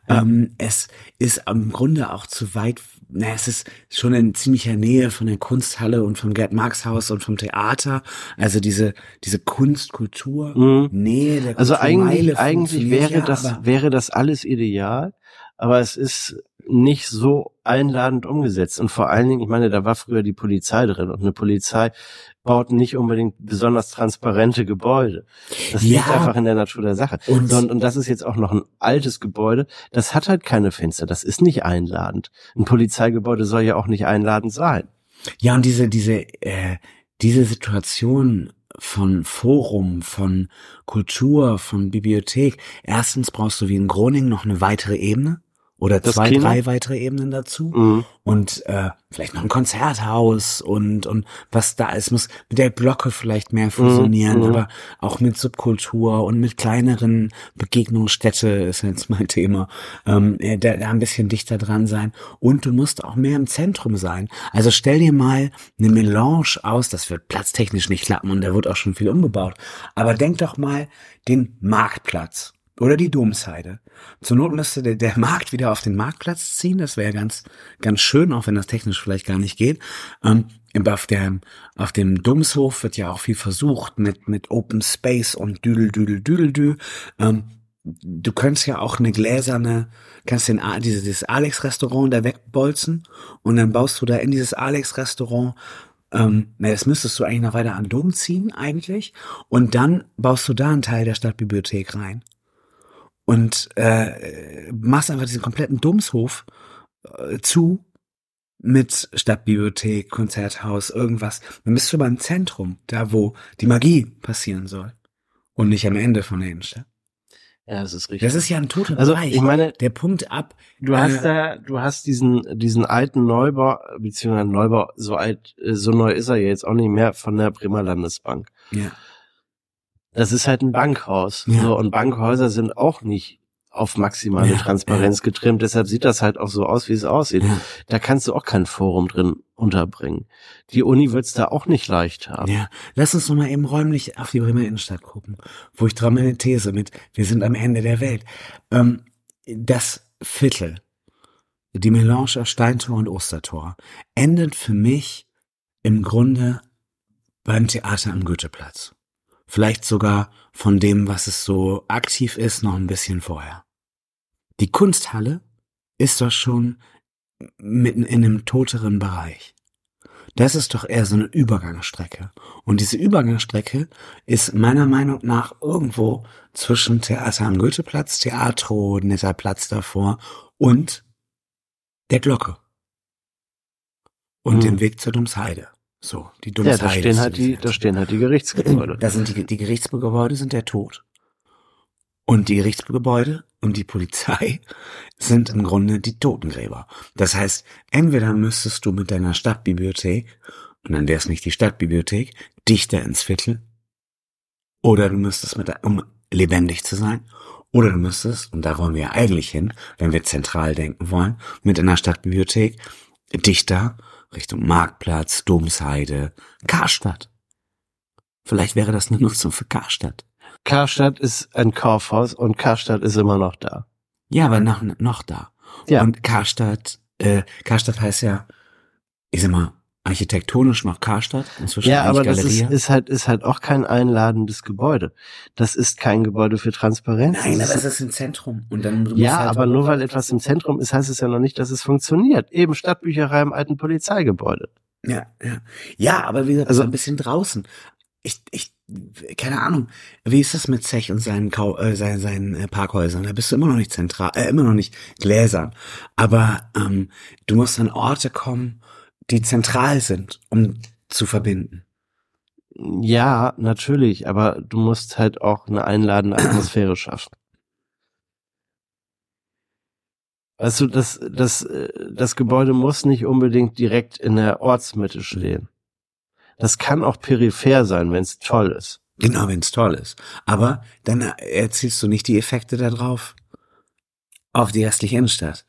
Ähm, es ist im Grunde auch zu weit, na, es ist schon in ziemlicher Nähe von der Kunsthalle und vom Gerd-Marx-Haus und vom Theater. Also diese, diese Kunstkultur, Mhm. Nähe der Also Kulturmeile eigentlich, eigentlich wäre ja, das, wäre das alles ideal, aber es ist nicht so einladend umgesetzt. Und vor allen Dingen, ich meine, da war früher die Polizei drin und eine Polizei baut nicht unbedingt besonders transparente Gebäude. Das Ja. liegt einfach in der Natur der Sache. Und- Und, und das ist jetzt auch noch ein altes Gebäude. Das hat halt keine Fenster. Das ist nicht einladend. Ein Polizeigebäude soll ja auch nicht einladend sein. Ja, und diese, diese, äh, diese Situation von Forum, von Kultur, von Bibliothek. Erstens brauchst du wie in Groningen noch eine weitere Ebene oder Das zwei, Kino? drei weitere Ebenen dazu. Mhm. Und äh, vielleicht noch ein Konzerthaus und, und was da ist, muss mit der Glocke vielleicht mehr fusionieren, Mhm. aber auch mit Subkultur und mit kleineren Begegnungsstätte ist jetzt mein Thema, ähm, äh, da, da ein bisschen dichter dran sein. Und du musst auch mehr im Zentrum sein. Also stell dir mal eine Melange aus, das wird platztechnisch nicht klappen und da wird auch schon viel umgebaut. Aber denk doch mal den Marktplatz oder die Domsheide. Zur Not müsste der, der Markt wieder auf den Marktplatz ziehen. Das wäre ganz, ganz schön, auch wenn das technisch vielleicht gar nicht geht. Ähm, auf, der, auf dem Domshof wird ja auch viel versucht mit, mit Open Space und Düdel, Düdel, Düdel, Dü. Ähm, du könntest ja auch eine gläserne, kannst den, dieses, dieses Alex-Restaurant da wegbolzen und dann baust du da in dieses Alex-Restaurant ähm, na, das müsstest du eigentlich noch weiter an Dom ziehen, eigentlich. Und dann baust du da einen Teil der Stadtbibliothek rein und äh, machst einfach diesen kompletten Domshof äh, zu mit Stadtbibliothek, Konzerthaus, irgendwas. Dann bist du aber im Zentrum, da wo die Magie passieren soll. Und nicht am Ende von der Innenstadt. Ja, das ist richtig. Das ist ja ein toter also, Bereich. ich meine, der Punkt ab. Du hast äh, da, du hast diesen, diesen alten Neubau, beziehungsweise Neubau, so alt, äh, so neu ist er ja jetzt auch nicht mehr von der Bremer Landesbank. Ja. Das ist halt ein Bankhaus. Ja. So, und Bankhäuser sind auch nicht auf maximale Ja, Transparenz getrimmt. Deshalb sieht das halt auch so aus, wie es aussieht. Ja. Da kannst du auch kein Forum drin unterbringen. Die Uni wird's da auch nicht leicht haben. Ja, lass uns noch mal eben räumlich auf die Bremer Innenstadt gucken, wo ich dran meine These mit, wir sind am Ende der Welt. Ähm, das Viertel, die Melange aus Steintor und Ostertor, endet für mich im Grunde beim Theater am Goetheplatz. Vielleicht sogar von dem, was es so aktiv ist, noch ein bisschen vorher. Die Kunsthalle ist doch schon mitten in einem toteren Bereich. Das ist doch eher so eine Übergangsstrecke. Und diese Übergangsstrecke ist meiner Meinung nach irgendwo zwischen Theater am Goetheplatz, Theatro, netter Platz davor und der Glocke. Und Hm. dem Weg zur Domsheide. So, die Ja, Domsheide. da stehen halt die, da stehen halt die Gerichtsgebäude. da sind die, die Gerichtsgebäude sind der Tod. Und die Gerichtsgebäude und die Polizei sind im Grunde die Totengräber. Das heißt, entweder müsstest du mit deiner Stadtbibliothek, und dann wäre es nicht die Stadtbibliothek, dichter ins Viertel, oder du müsstest mit, um lebendig zu sein, oder du müsstest, und da wollen wir ja eigentlich hin, wenn wir zentral denken wollen, mit einer Stadtbibliothek dichter Richtung Marktplatz, Domsheide, Karstadt. Vielleicht wäre das eine Nutzung für Karstadt. Karstadt ist ein Kaufhaus und Karstadt ist immer noch da. Ja, aber noch, noch da. Ja. Und Karstadt, äh, Karstadt heißt ja, ich sag mal, architektonisch noch Karstadt, inzwischen Ja, aber eigentlich das ist, ist halt, ist halt auch kein einladendes Gebäude. Das ist kein Gebäude für Transparenz. Nein, Das aber ist es ist im Zentrum. Und dann Ja, halt, aber nur weil etwas im Zentrum ist, heißt es ja noch nicht, dass es funktioniert. Eben Stadtbücherei im alten Polizeigebäude. Ja, ja. Ja, aber wie gesagt, Also- also ein bisschen draußen. Ich, ich, keine Ahnung. Wie ist das mit Zech und seinen, Kau äh, seinen, seinen äh, Parkhäusern? Da bist du immer noch nicht zentral, äh, immer noch nicht gläsern. Aber ähm, du musst an Orte kommen, die zentral sind, um zu verbinden. Ja, natürlich, aber du musst halt auch eine einladende Atmosphäre schaffen. Weißt du, das, das, äh, das Gebäude muss nicht unbedingt direkt in der Ortsmitte stehen. Das kann auch peripher sein, wenn es toll ist. Genau, wenn es toll ist. Aber dann erzielst du nicht die Effekte da drauf auf die restliche Innenstadt.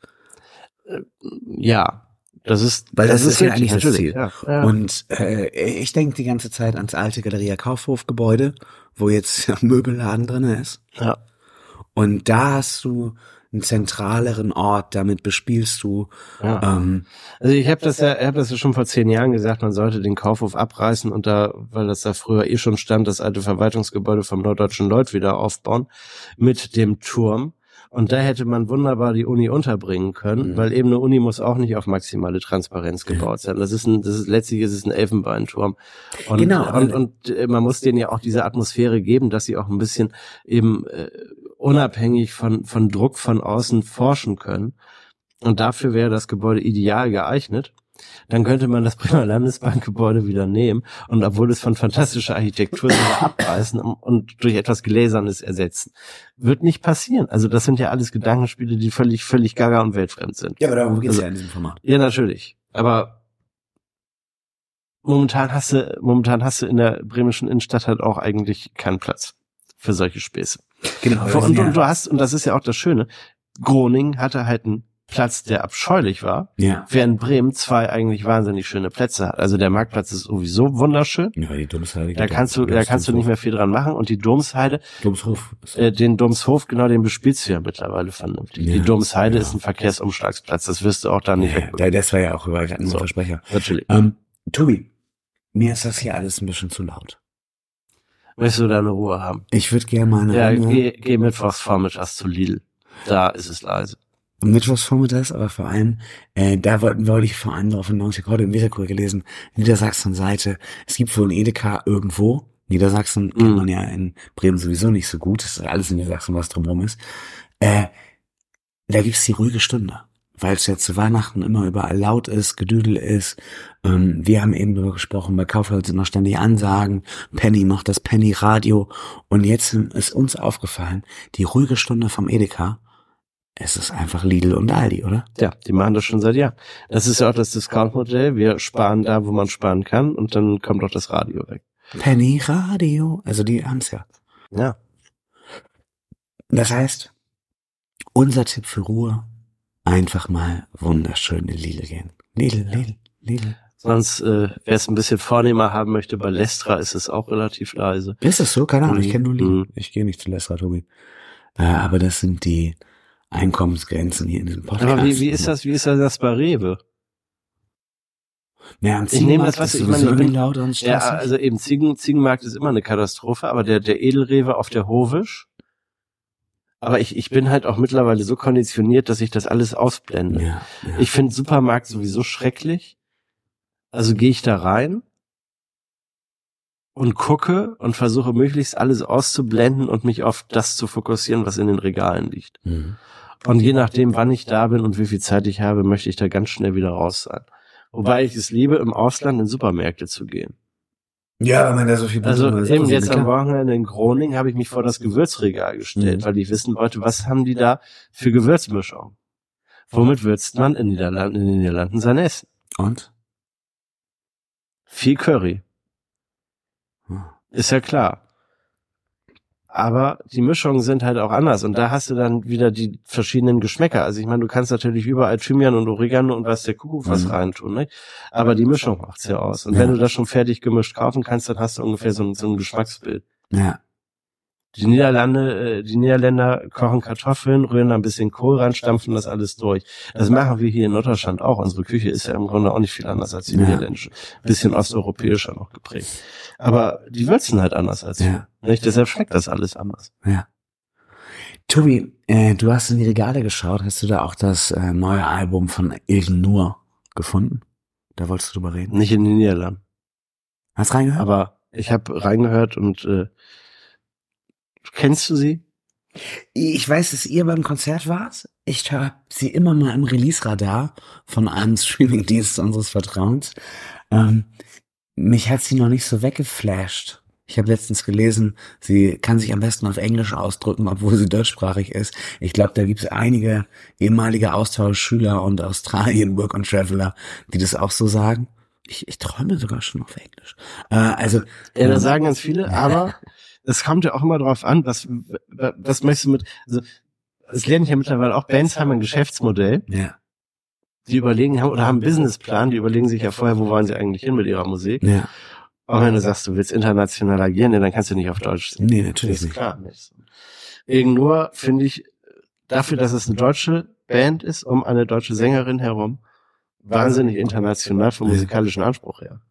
Ja, das ist, Weil das, ist ja richtig, eigentlich das Ziel. Ja, ja. Und äh, ich denke die ganze Zeit ans alte Galeria Kaufhof-Gebäude, wo jetzt ein Möbelladen drin ist. ja. Und da hast du einen zentraleren Ort, damit bespielst du. Ja. Ähm, Also ich habe das ja, ich habe das ja schon vor zehn Jahren gesagt, man sollte den Kaufhof abreißen und da, weil das da früher eh schon stand, das alte Verwaltungsgebäude vom Norddeutschen Lloyd wieder aufbauen mit dem Turm. Und da hätte man wunderbar die Uni unterbringen können, Mhm. weil eben eine Uni muss auch nicht auf maximale Transparenz gebaut sein. Das ist ein, das ist letztlich ist es ein Elfenbeinturm. Und, Genau. Und, und äh, man muss denen ja auch diese Atmosphäre geben, dass sie auch ein bisschen eben äh, unabhängig von von Druck von außen forschen können. Und dafür wäre das Gebäude ideal geeignet. Dann könnte man das Bremer Landesbankgebäude wieder nehmen und obwohl es von fantastischer Architektur abreißen und durch etwas Gläsernes ersetzen. Wird nicht passieren. Also das sind ja alles Gedankenspiele, die völlig, völlig gaga und weltfremd sind. ja, aber darum geht's Also- ja in diesem Format. Ja, natürlich. Aber momentan hast du, momentan hast du in der bremischen Innenstadt halt auch eigentlich keinen Platz für solche Späße. Genau. Und, und, und du hast, und das ist ja auch das Schöne, Groningen hatte halt einen Platz, der abscheulich war, ja. während Bremen zwei eigentlich wahnsinnig schöne Plätze hat. Also der Marktplatz ist sowieso wunderschön. Ja, die Domsheide. Da kannst du, da kannst du nicht mehr viel dran machen. Und die Domsheide, Domshof. äh, den Domshof, genau, den bespielst du ja mittlerweile vernünftig. Ja, die Domsheide ja. ist ein Verkehrsumschlagsplatz. Das wirst du auch da nicht ja, das war ja auch überall ein So. Versprecher. Natürlich. Ähm, Tobi, mir ist das hier alles ein bisschen zu laut. Möchtest du deine Ruhe haben? Ich würde gerne mal eine Ja, Runde- geh, geh mittwochs vormittags zu Lidl. Da ist es leise. Mittwochsvormittags, aber vor allem, äh, da wollten wollte ich vor allem darauf hinaus, ich habe heute im Weserkurier gelesen, Niedersachsen-Seite, es gibt wohl ein Edeka irgendwo, Niedersachsen kennt Mhm. man ja in Bremen sowieso nicht so gut, das ist alles in Niedersachsen, was drumherum ist, äh, da gibt's die ruhige Stunde, weil es ja zu Weihnachten immer überall laut ist, Gedüdel ist, ähm, wir haben eben darüber gesprochen, bei Kaufleuten sind noch ständig Ansagen, Penny macht das Penny-Radio. Und jetzt ist uns aufgefallen, die ruhige Stunde vom Edeka, es ist einfach Lidl und Aldi, oder? Ja, die machen das schon seit Jahren. Das ist ja auch das Discount-Modell. Wir sparen da, wo man sparen kann und dann kommt auch das Radio weg. Penny Radio. Also die haben's ja. Ja. Das heißt, unser Tipp für Ruhe, einfach mal wunderschön in Lidl gehen. Lidl, Lidl, Lidl. Sonst, äh, wer es ein bisschen vornehmer haben möchte, bei Lestra ist es auch relativ leise. Ist das so? Keine Ahnung, ich Mhm. kenne nur Lidl. Mhm. Ich gehe nicht zu Lesra, Tobi. Äh, aber das sind die Einkommensgrenzen hier in diesem Podcast. Aber wie, wie ist das, wie ist das bei Rewe? Ja, am Ich nehme das, Ziegenmarkt was ist ich meine, ich bin- Ja, also eben Ziegen, Ziegenmarkt ist immer eine Katastrophe, aber der, der Edelrewe auf der Hovisch. Aber ich, ich bin halt auch mittlerweile so konditioniert, dass ich das alles ausblende. ja, ja. Ich finde Supermarkt sowieso schrecklich. Also gehe ich da rein und gucke und versuche möglichst alles auszublenden und mich auf das zu fokussieren, was in den Regalen liegt. Mhm. Und je nachdem, wann ich da bin und wie viel Zeit ich habe, möchte ich da ganz schnell wieder raus sein. Wobei ich es liebe, im Ausland in Supermärkte zu gehen. Ja, weil man da so viel Also eben jetzt am. Wochenende in Groningen habe ich mich vor das Gewürzregal gestellt, Mhm. weil ich wissen wollte, was haben die da für Gewürzmischung? Womit würzt man in, Niederlanden, in den Niederlanden sein Essen? Und? Viel Curry. Ist ja klar. Aber die Mischungen sind halt auch anders und da hast du dann wieder die verschiedenen Geschmäcker. Also ich meine, du kannst natürlich überall Thymian und Oregano und was der Kuckuck was Mhm. reintun, ne? Aber die Mischung macht's ja aus. Und Ja. wenn du das schon fertig gemischt kaufen kannst, dann hast du ungefähr so ein, so ein Geschmacksbild. Ja. Die Niederlande, äh, die Niederländer kochen Kartoffeln, rühren da ein bisschen Kohl rein, stampfen das alles durch. Das machen wir hier in Norddeutschland auch. Unsere Küche ist ja im Grunde auch nicht viel anders als die Ja. niederländische. Bisschen osteuropäischer noch geprägt. Aber die würzen halt anders als Ja. wir. Nicht? Deshalb schmeckt das alles anders. Ja. Tobi, äh, du hast in die Regale geschaut. Hast du da auch das äh, neue Album von Ilgen Nur gefunden? Da wolltest du drüber reden. Nicht in den Niederlanden. Hast reingehört? Aber ich habe reingehört und äh, kennst du sie? ich weiß, dass ihr beim Konzert wart. Ich habe sie immer mal im Release-Radar von einem Streaming-Dienst unseres Vertrauens. Ähm, mich hat sie noch nicht so weggeflasht. Ich habe letztens gelesen, sie kann sich am besten auf Englisch ausdrücken, obwohl sie deutschsprachig ist. Ich glaube, da gibt es einige ehemalige Austauschschüler und Australien Work and Traveler, die das auch so sagen. Ich, ich träume sogar schon auf Englisch. Äh, also Ja, das sagen ganz viele, aber es kommt ja auch immer darauf an, was, was möchtest du mit, also, es lernen ja mittlerweile auch Bands haben ein Geschäftsmodell. Ja. Die überlegen haben oder haben einen Businessplan, die überlegen sich ja vorher, wo wollen sie eigentlich hin mit ihrer Musik. Ja. Auch wenn du sagst, du willst international agieren, dann kannst du nicht auf Deutsch singen. Nee, natürlich nicht. klar nicht. Wegen nur finde ich, dafür, dass es eine deutsche Band ist, um eine deutsche Sängerin herum, wahnsinnig international vom musikalischen Anspruch her.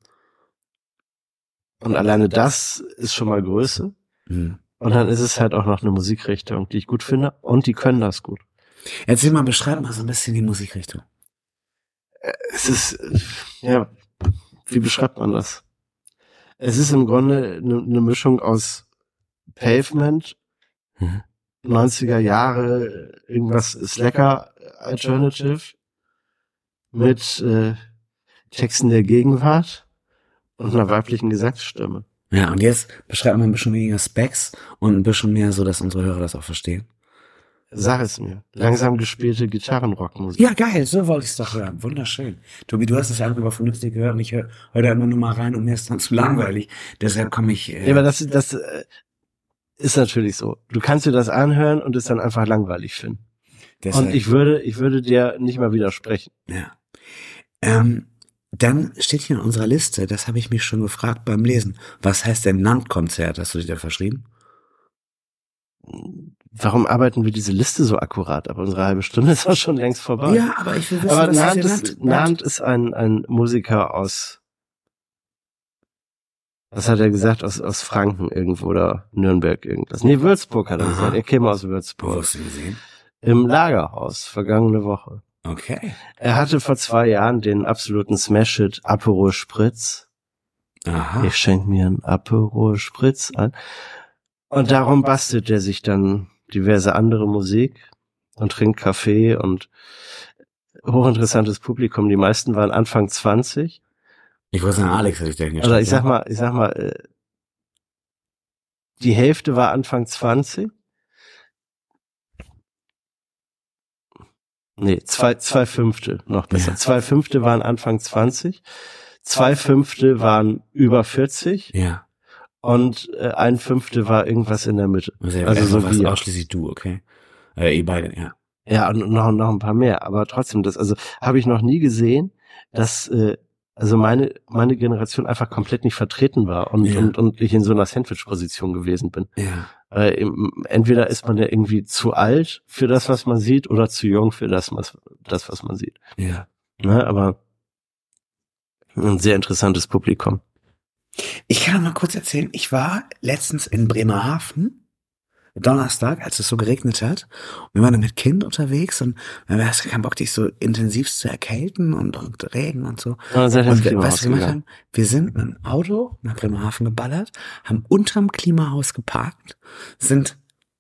Und alleine das ist schon mal Größe. Mhm. Und dann ist es halt auch noch eine Musikrichtung, die ich gut finde. Und die können das gut. Erzähl mal, beschreib mal so ein bisschen die Musikrichtung. Es ist, äh, ja, wie beschreibt man das? Es ist im Grunde eine, eine Mischung aus Pavement, Mhm. 90er Jahre, irgendwas Slacker Alternative mit äh, Texten der Gegenwart und einer weiblichen Gesangsstimme. Ja, und jetzt beschreib mal ein bisschen weniger Specs und ein bisschen mehr so, dass unsere Hörer das auch verstehen. Sag es mir. Langsam gespielte Gitarrenrockmusik. Ja, geil, so wollte ich es doch hören. Wunderschön. Tobi, du hast es einfach über vernünftig gehört und ich höre hör da immer nur mal rein und mir ist dann zu langweilig. Deshalb komme ich. Äh, Ja, aber das, das äh, ist natürlich so. Du kannst dir das anhören und es dann einfach langweilig finden. deshalb, Und ich würde, ich würde dir nicht mal widersprechen. Ja. Ähm, dann steht hier in unserer Liste, das habe ich mich schon gefragt beim Lesen. Was heißt denn Landkonzert? Hast du dich da verschrieben? Warum arbeiten wir diese Liste so akkurat? Aber unsere halbe Stunde ist auch schon längst vorbei. Ja, aber ich will wissen, Aber was Nahnd ist denn ist, Nahnd ist ein, ein Musiker aus, was hat er gesagt, aus, aus Franken irgendwo oder Nürnberg irgendwas. Nee, Würzburg hat er Aha. gesagt. Er käme aus Wo Würzburg. hast du ihn gesehen? Im Lagerhaus, vergangene Woche. Okay. Er hatte vor zwei Jahren den absoluten Smash-Hit Aperol Spritz. Aha. Ich schenk mir ein Aperol Spritz an. Und darum bastelt er sich dann diverse andere Musik und trinkt Kaffee und hochinteressantes Publikum. Die meisten waren Anfang 20. Ich wollte sagen, Alex hätte ich da hingestellt. Oder ich sag mal, ich sag mal, äh, die Hälfte war Anfang 20. Nee, zwei, zwei Fünfte, noch besser. Ja. Zwei Fünfte waren Anfang 20. Zwei Fünfte waren über 40 Ja. und äh, ein Fünfte war irgendwas in der Mitte. Also, Also also so wie- ausschließlich du, okay? Äh, ihr beide, ja. Ja, und noch, noch ein paar mehr. Aber trotzdem, das, also habe ich noch nie gesehen, dass äh, also meine, meine Generation einfach komplett nicht vertreten war und, Ja. und, und ich in so einer Sandwich-Position gewesen bin. Ja. Äh, entweder ist man ja irgendwie zu alt für das, was man sieht, oder zu jung für das, was, das, was man sieht. Ja. Ne? Aber ein sehr interessantes Publikum. Ich kann noch mal kurz erzählen, ich war letztens in Bremerhaven, Donnerstag, als es so geregnet hat. Und wir waren dann mit Kind unterwegs und wir hatten keinen Bock, dich so intensiv zu erkälten und, und Regen und so. Ins Und wir- was wir gemacht haben, wir sind mit dem Auto nach Bremerhaven geballert, haben unterm Klimahaus geparkt, sind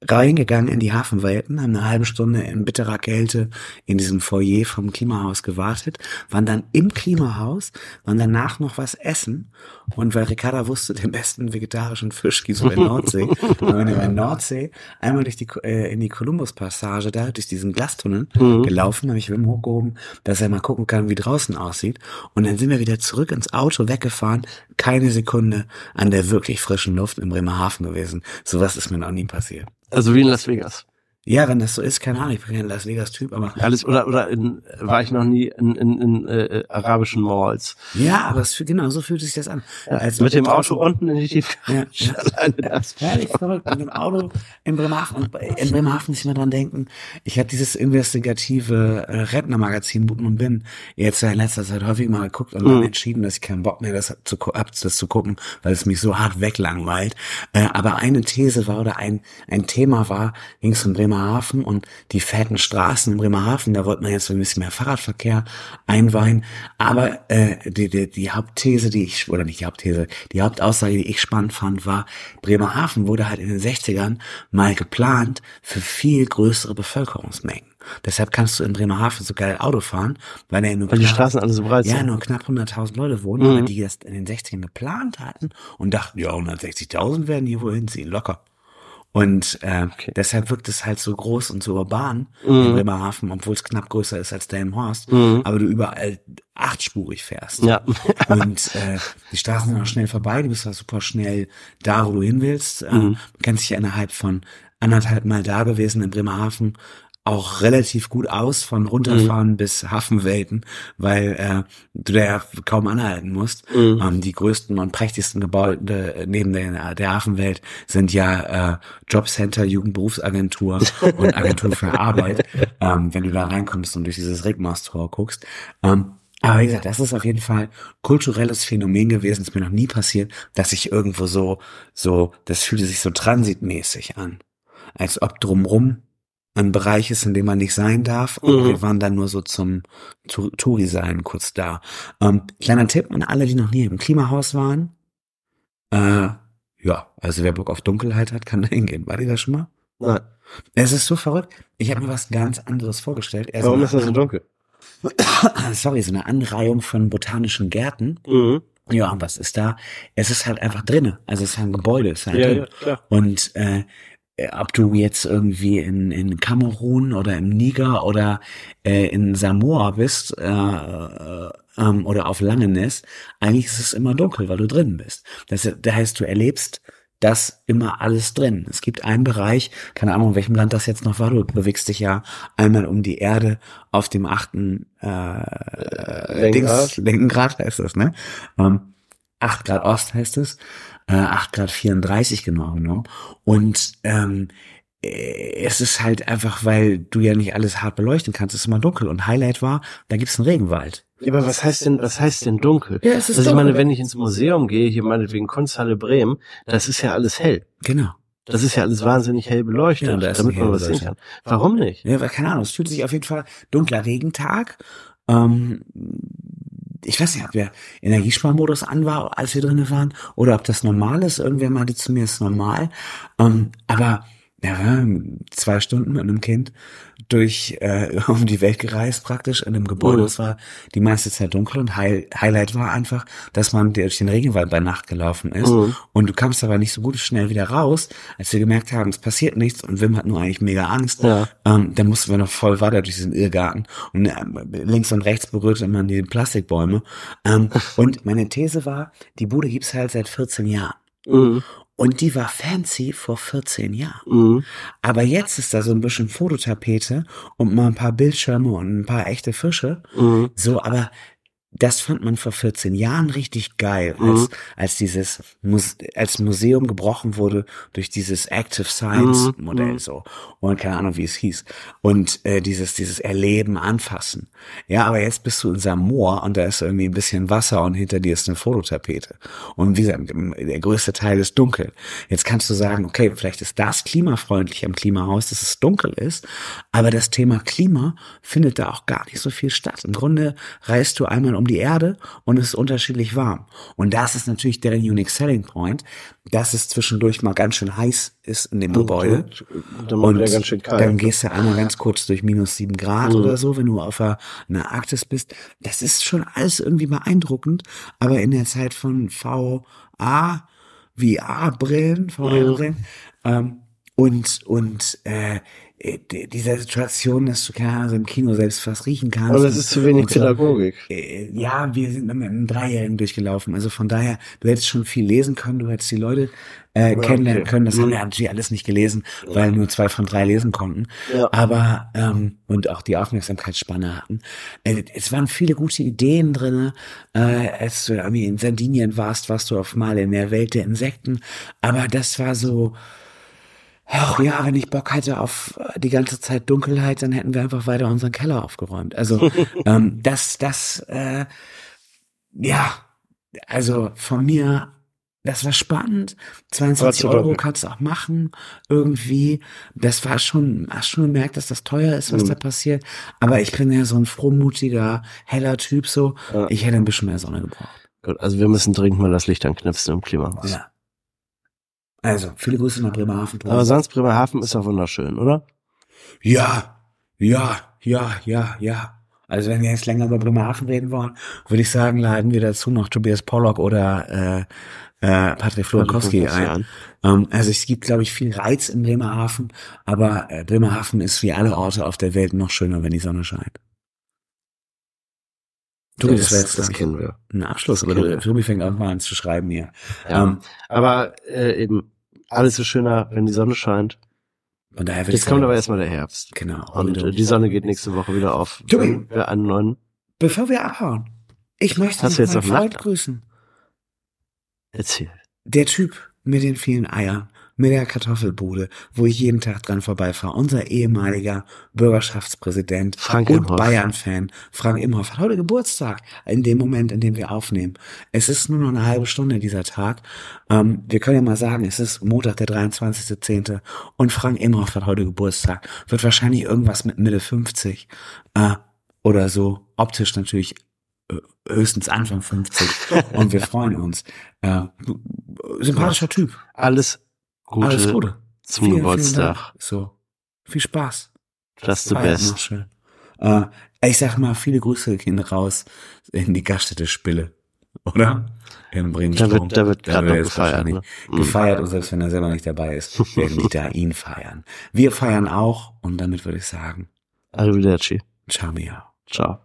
reingegangen in die Hafenwelten, haben eine halbe Stunde in bitterer Kälte in diesem Foyer vom Klimahaus gewartet, waren dann im Klimahaus, waren danach noch was essen und weil Ricarda wusste, den besten vegetarischen Fisch gibt's bei Nordsee, waren wir in der Nordsee einmal durch die, äh, in die Columbus-Passage da, durch diesen Glastunnel Mhm. gelaufen, habe ich Wim hochgehoben, dass er mal gucken kann, wie draußen aussieht. Und dann sind wir wieder zurück ins Auto weggefahren, keine Sekunde an der wirklich frischen Luft in Bremerhaven gewesen. Sowas ist mir noch nie passiert. Also wie in Las Vegas. Ja, wenn das so ist, keine Ahnung, ich bin kein Las Vegas-Typ, aber Alles oder oder in, war ich noch nie in, in, in äh, arabischen Malls. ja, aber es, fühlt- genau, so fühlt sich das an. Als Mit dem Auto unten in die Tiefgarage. Ja, ja. Alleine das. Völlig verrückt mit dem Auto in Bremerhaven. Und in Bremerhaven muss ich mir dran denken, ich habe dieses investigative äh, Rentnermagazin Buten und Bin jetzt ja in letzter Zeit häufig mal geguckt und dann Mhm. entschieden, dass ich keinen Bock mehr das zu, hab, das zu gucken, weil es mich so hart weglangweilt. Äh, aber eine These war oder ein, ein Thema war, ging es um Bremerhaven und die fetten Straßen in Bremerhaven, da wollte man jetzt so ein bisschen mehr Fahrradverkehr einweihen. Aber äh, die, die, die Hauptthese, die ich, oder nicht die Hauptthese, die Hauptaussage, die ich spannend fand, war, Bremerhaven wurde halt in den 60ern mal geplant für viel größere Bevölkerungsmengen. Deshalb kannst du in Bremerhaven so geil Auto fahren, weil er nur Weil die knapp- Straßen alle so breit ja, sind. nur knapp 100.000 Leute wohnen, Mhm. die das in den 60ern geplant hatten und dachten, ja, 160.000 werden hier wohl hinziehen, locker. Und äh, Okay. deshalb wirkt es halt so groß und so urban Mhm. in Bremerhaven, obwohl es knapp größer ist als Delmenhorst, Mhm. aber du überall achtspurig fährst. Ja. Und äh, die Straßen sind auch schnell vorbei, du bist auch super schnell da, wo du hin willst. Ähm, Mhm. Man kennt sich innerhalb von anderthalb Mal da gewesen in Bremerhaven auch relativ gut aus, von runterfahren Mhm. bis Hafenwelten, weil äh, du da ja kaum anhalten musst. Mhm. Ähm, die größten und prächtigsten Gebäude äh, neben der, der Hafenwelt sind ja äh, Jobcenter, Jugendberufsagentur und Agentur für Arbeit, ähm, wenn du da reinkommst und durch dieses Rigmarstor guckst. Ähm, aber wie gesagt, das ist auf jeden Fall kulturelles Phänomen gewesen. Es ist mir noch nie passiert, dass ich irgendwo so, so, das fühlte sich so transitmäßig an. Als ob drumrum ein Bereich ist, in dem man nicht sein darf. Und Mhm. wir waren dann nur so zum Tu- Touri sein kurz da. Ähm, kleiner Tipp an alle, die noch nie im Klimahaus waren. Äh, ja, also wer Bock auf Dunkelheit hat, kann da hingehen. War die da schon mal? Nein. Es ist so verrückt. Ich habe mir was ganz anderes vorgestellt. Eher so Warum ist das so dunkel? Sorry, so eine Anreihung von botanischen Gärten. Mhm. Ja, und was ist da? Es ist halt einfach drinne. Also es ist ein Gebäude, es ist halt Ja, drin. ja, klar. Und äh, ob du jetzt irgendwie in, in Kamerun oder im Niger oder äh, in Samoa bist äh, äh, ähm, oder auf Langenes, eigentlich ist es immer dunkel, weil du drin bist. Das, das heißt, du erlebst das immer alles drin. Es gibt einen Bereich, keine Ahnung, in welchem Land das jetzt noch war, du bewegst dich ja einmal um die Erde auf dem achten äh, Lenkrad. Dings, Lenkengrad heißt das, ne? Ähm, 8 Grad Ost heißt es, äh, 8 Grad 34 genau genommen. Und ähm, äh, es ist halt einfach, weil du ja nicht alles hart beleuchten kannst, es ist immer dunkel. Und Highlight war, da gibt's einen Regenwald. Ja, aber was heißt denn, was heißt denn dunkel? Ja, es ist also ich meine, wenn ich ins Museum gehe, hier meinetwegen Kunsthalle Bremen, das ist ja alles hell. Genau. Das ist ja alles wahnsinnig hell beleuchtet, Ja, damit man was sehen kann. Warum nicht? Ja, weil, keine Ahnung, es fühlt sich auf jeden Fall dunkler Regentag. Ähm, ich weiß nicht, ob der Energiesparmodus an war, als wir drinnen waren, oder ob das normal ist. Irgendwer meinte zu mir, es ist normal. Ähm, aber ja, zwei Stunden mit einem Kind durch äh, um die Welt gereist praktisch in einem Gebäude. Mhm. Es war die meiste Zeit dunkel und High Highlight war einfach, dass man durch den Regenwald bei Nacht gelaufen ist Mhm. und du kamst aber nicht so gut schnell wieder raus, als wir gemerkt haben, es passiert nichts und Wim hat nur eigentlich mega Angst. Ja. Ähm, dann mussten wir noch voll weiter durch diesen Irrgarten und ähm, links und rechts berührte man die Plastikbäume. Ähm, und meine These war, die Bude gibt's halt seit 14 Jahren. Mhm. Und die war fancy vor 14 Jahren. Mhm. Aber jetzt ist da so ein bisschen Fototapete und mal ein paar Bildschirme und ein paar echte Fische. Mhm. So, aber das fand man vor 14 Jahren richtig geil, als, Mhm. als dieses als Museum gebrochen wurde durch dieses Active Science Mhm. Modell Mhm. so. Und keine Ahnung wie es hieß. Und äh, dieses dieses Erleben anfassen. Ja aber jetzt bist du in Samoa und da ist irgendwie ein bisschen Wasser und hinter dir ist eine Fototapete. Und wie gesagt der größte Teil ist dunkel. Jetzt kannst du sagen okay vielleicht ist das klimafreundlich am Klimahaus dass es dunkel ist. Aber das Thema Klima findet da auch gar nicht so viel statt. Im Grunde reist du einmal um die Erde und es ist unterschiedlich warm. Und das ist natürlich der Unique Selling Point, dass es zwischendurch mal ganz schön heiß ist in dem Gebäude. Dann Und er ganz schön kalt. dann gehst du einmal ganz kurz durch minus sieben Grad Mhm. oder so, wenn du auf der, in der Arktis bist. Das ist schon alles irgendwie beeindruckend, aber in der Zeit von VA, VR-Brillen, VR-Brillen, ähm, und, und, äh, dieser Situation, dass du keine Ahnung, so im Kino selbst fast riechen kannst. Aber das ist zu wenig so. Pädagogik. Äh, Ja, wir sind mit einem Dreijährigen durchgelaufen. Also von daher, du hättest schon viel lesen können, du hättest die Leute äh, kennenlernen okay. können. Das haben Mhm. wir natürlich alles nicht gelesen, weil nur zwei von drei lesen konnten. Ja. Aber ähm, und auch die Aufmerksamkeitsspanne hatten. Äh, es waren viele gute Ideen drinne. Äh, als du irgendwie in Sardinien warst, warst du auf mal in der Welt der Insekten. Aber das war so. Ach ja, wenn ich Bock hätte auf äh, die ganze Zeit Dunkelheit, dann hätten wir einfach weiter unseren Keller aufgeräumt. Also ähm, das, das, äh, ja, also von mir, das war spannend. 22 War zu Euro kannst du auch machen, irgendwie. Das war schon, hast schon gemerkt, dass das teuer ist, was Mhm. da passiert. Aber ich bin ja so ein frohmutiger, heller Typ so. Ja. Ich hätte ein bisschen mehr Sonne gebraucht. Gut, also wir müssen dringend mal das Licht anknipsen im Klimahaus. Ja. Also, viele Grüße nach Bremerhaven. Aber sonst Bremerhaven ist auch wunderschön, oder? Ja, ja, ja, ja, ja. Also wenn wir jetzt länger über Bremerhaven reden wollen, würde ich sagen, laden wir dazu noch Tobias Pollock oder äh, äh, Patrick Florkowski ein. Ähm, also es gibt, glaube ich, viel Reiz in Bremerhaven, aber äh, Bremerhaven ist wie alle Orte auf der Welt noch schöner, wenn die Sonne scheint. Tobi, das, das, das kennen wir. Ein Abschluss, Tobi fängt auch mal an zu schreiben hier. Ja, ähm, aber äh, eben alles ist schöner, wenn die Sonne scheint. Von daher Jetzt kommt aber erstmal der Herbst. Genau. Und äh, die Sonne geht nächste Woche wieder auf. Tobi, wir einen neuen. Bevor wir abhauen, ich möchte Hast noch meinen Freund grüßen. Erzähl. Der Typ mit den vielen Eiern mit der Kartoffelbude, wo ich jeden Tag dran vorbeifahre. Unser ehemaliger Bürgerschaftspräsident Frank und. Bayern-Fan Frank Imhoff hat heute Geburtstag, in dem Moment, in dem wir aufnehmen. Es ist nur noch eine halbe Stunde dieser Tag. Ähm, wir können ja mal sagen, es ist Montag, der 23.10. und Frank Imhoff hat heute Geburtstag. Wird wahrscheinlich irgendwas mit Mitte 50 äh, oder so. Optisch natürlich äh, höchstens Anfang 50 und wir freuen uns. Äh, sympathischer Typ. Alles Gute, Alles Gute. zum Vielen, Geburtstag. Vielen so. Viel Spaß. Das du Feiert noch best. schön. Äh, ich sag mal, viele Grüße gehen raus in die Gaststätte Spille. Oder? In. Da wird, da wird gerade gefeiert. Ne? Mhm. Gefeiert und selbst wenn er selber nicht dabei ist, werden die da ihn feiern. Wir feiern auch und damit würde ich sagen, Arrivederci. ciao miau. Ciao.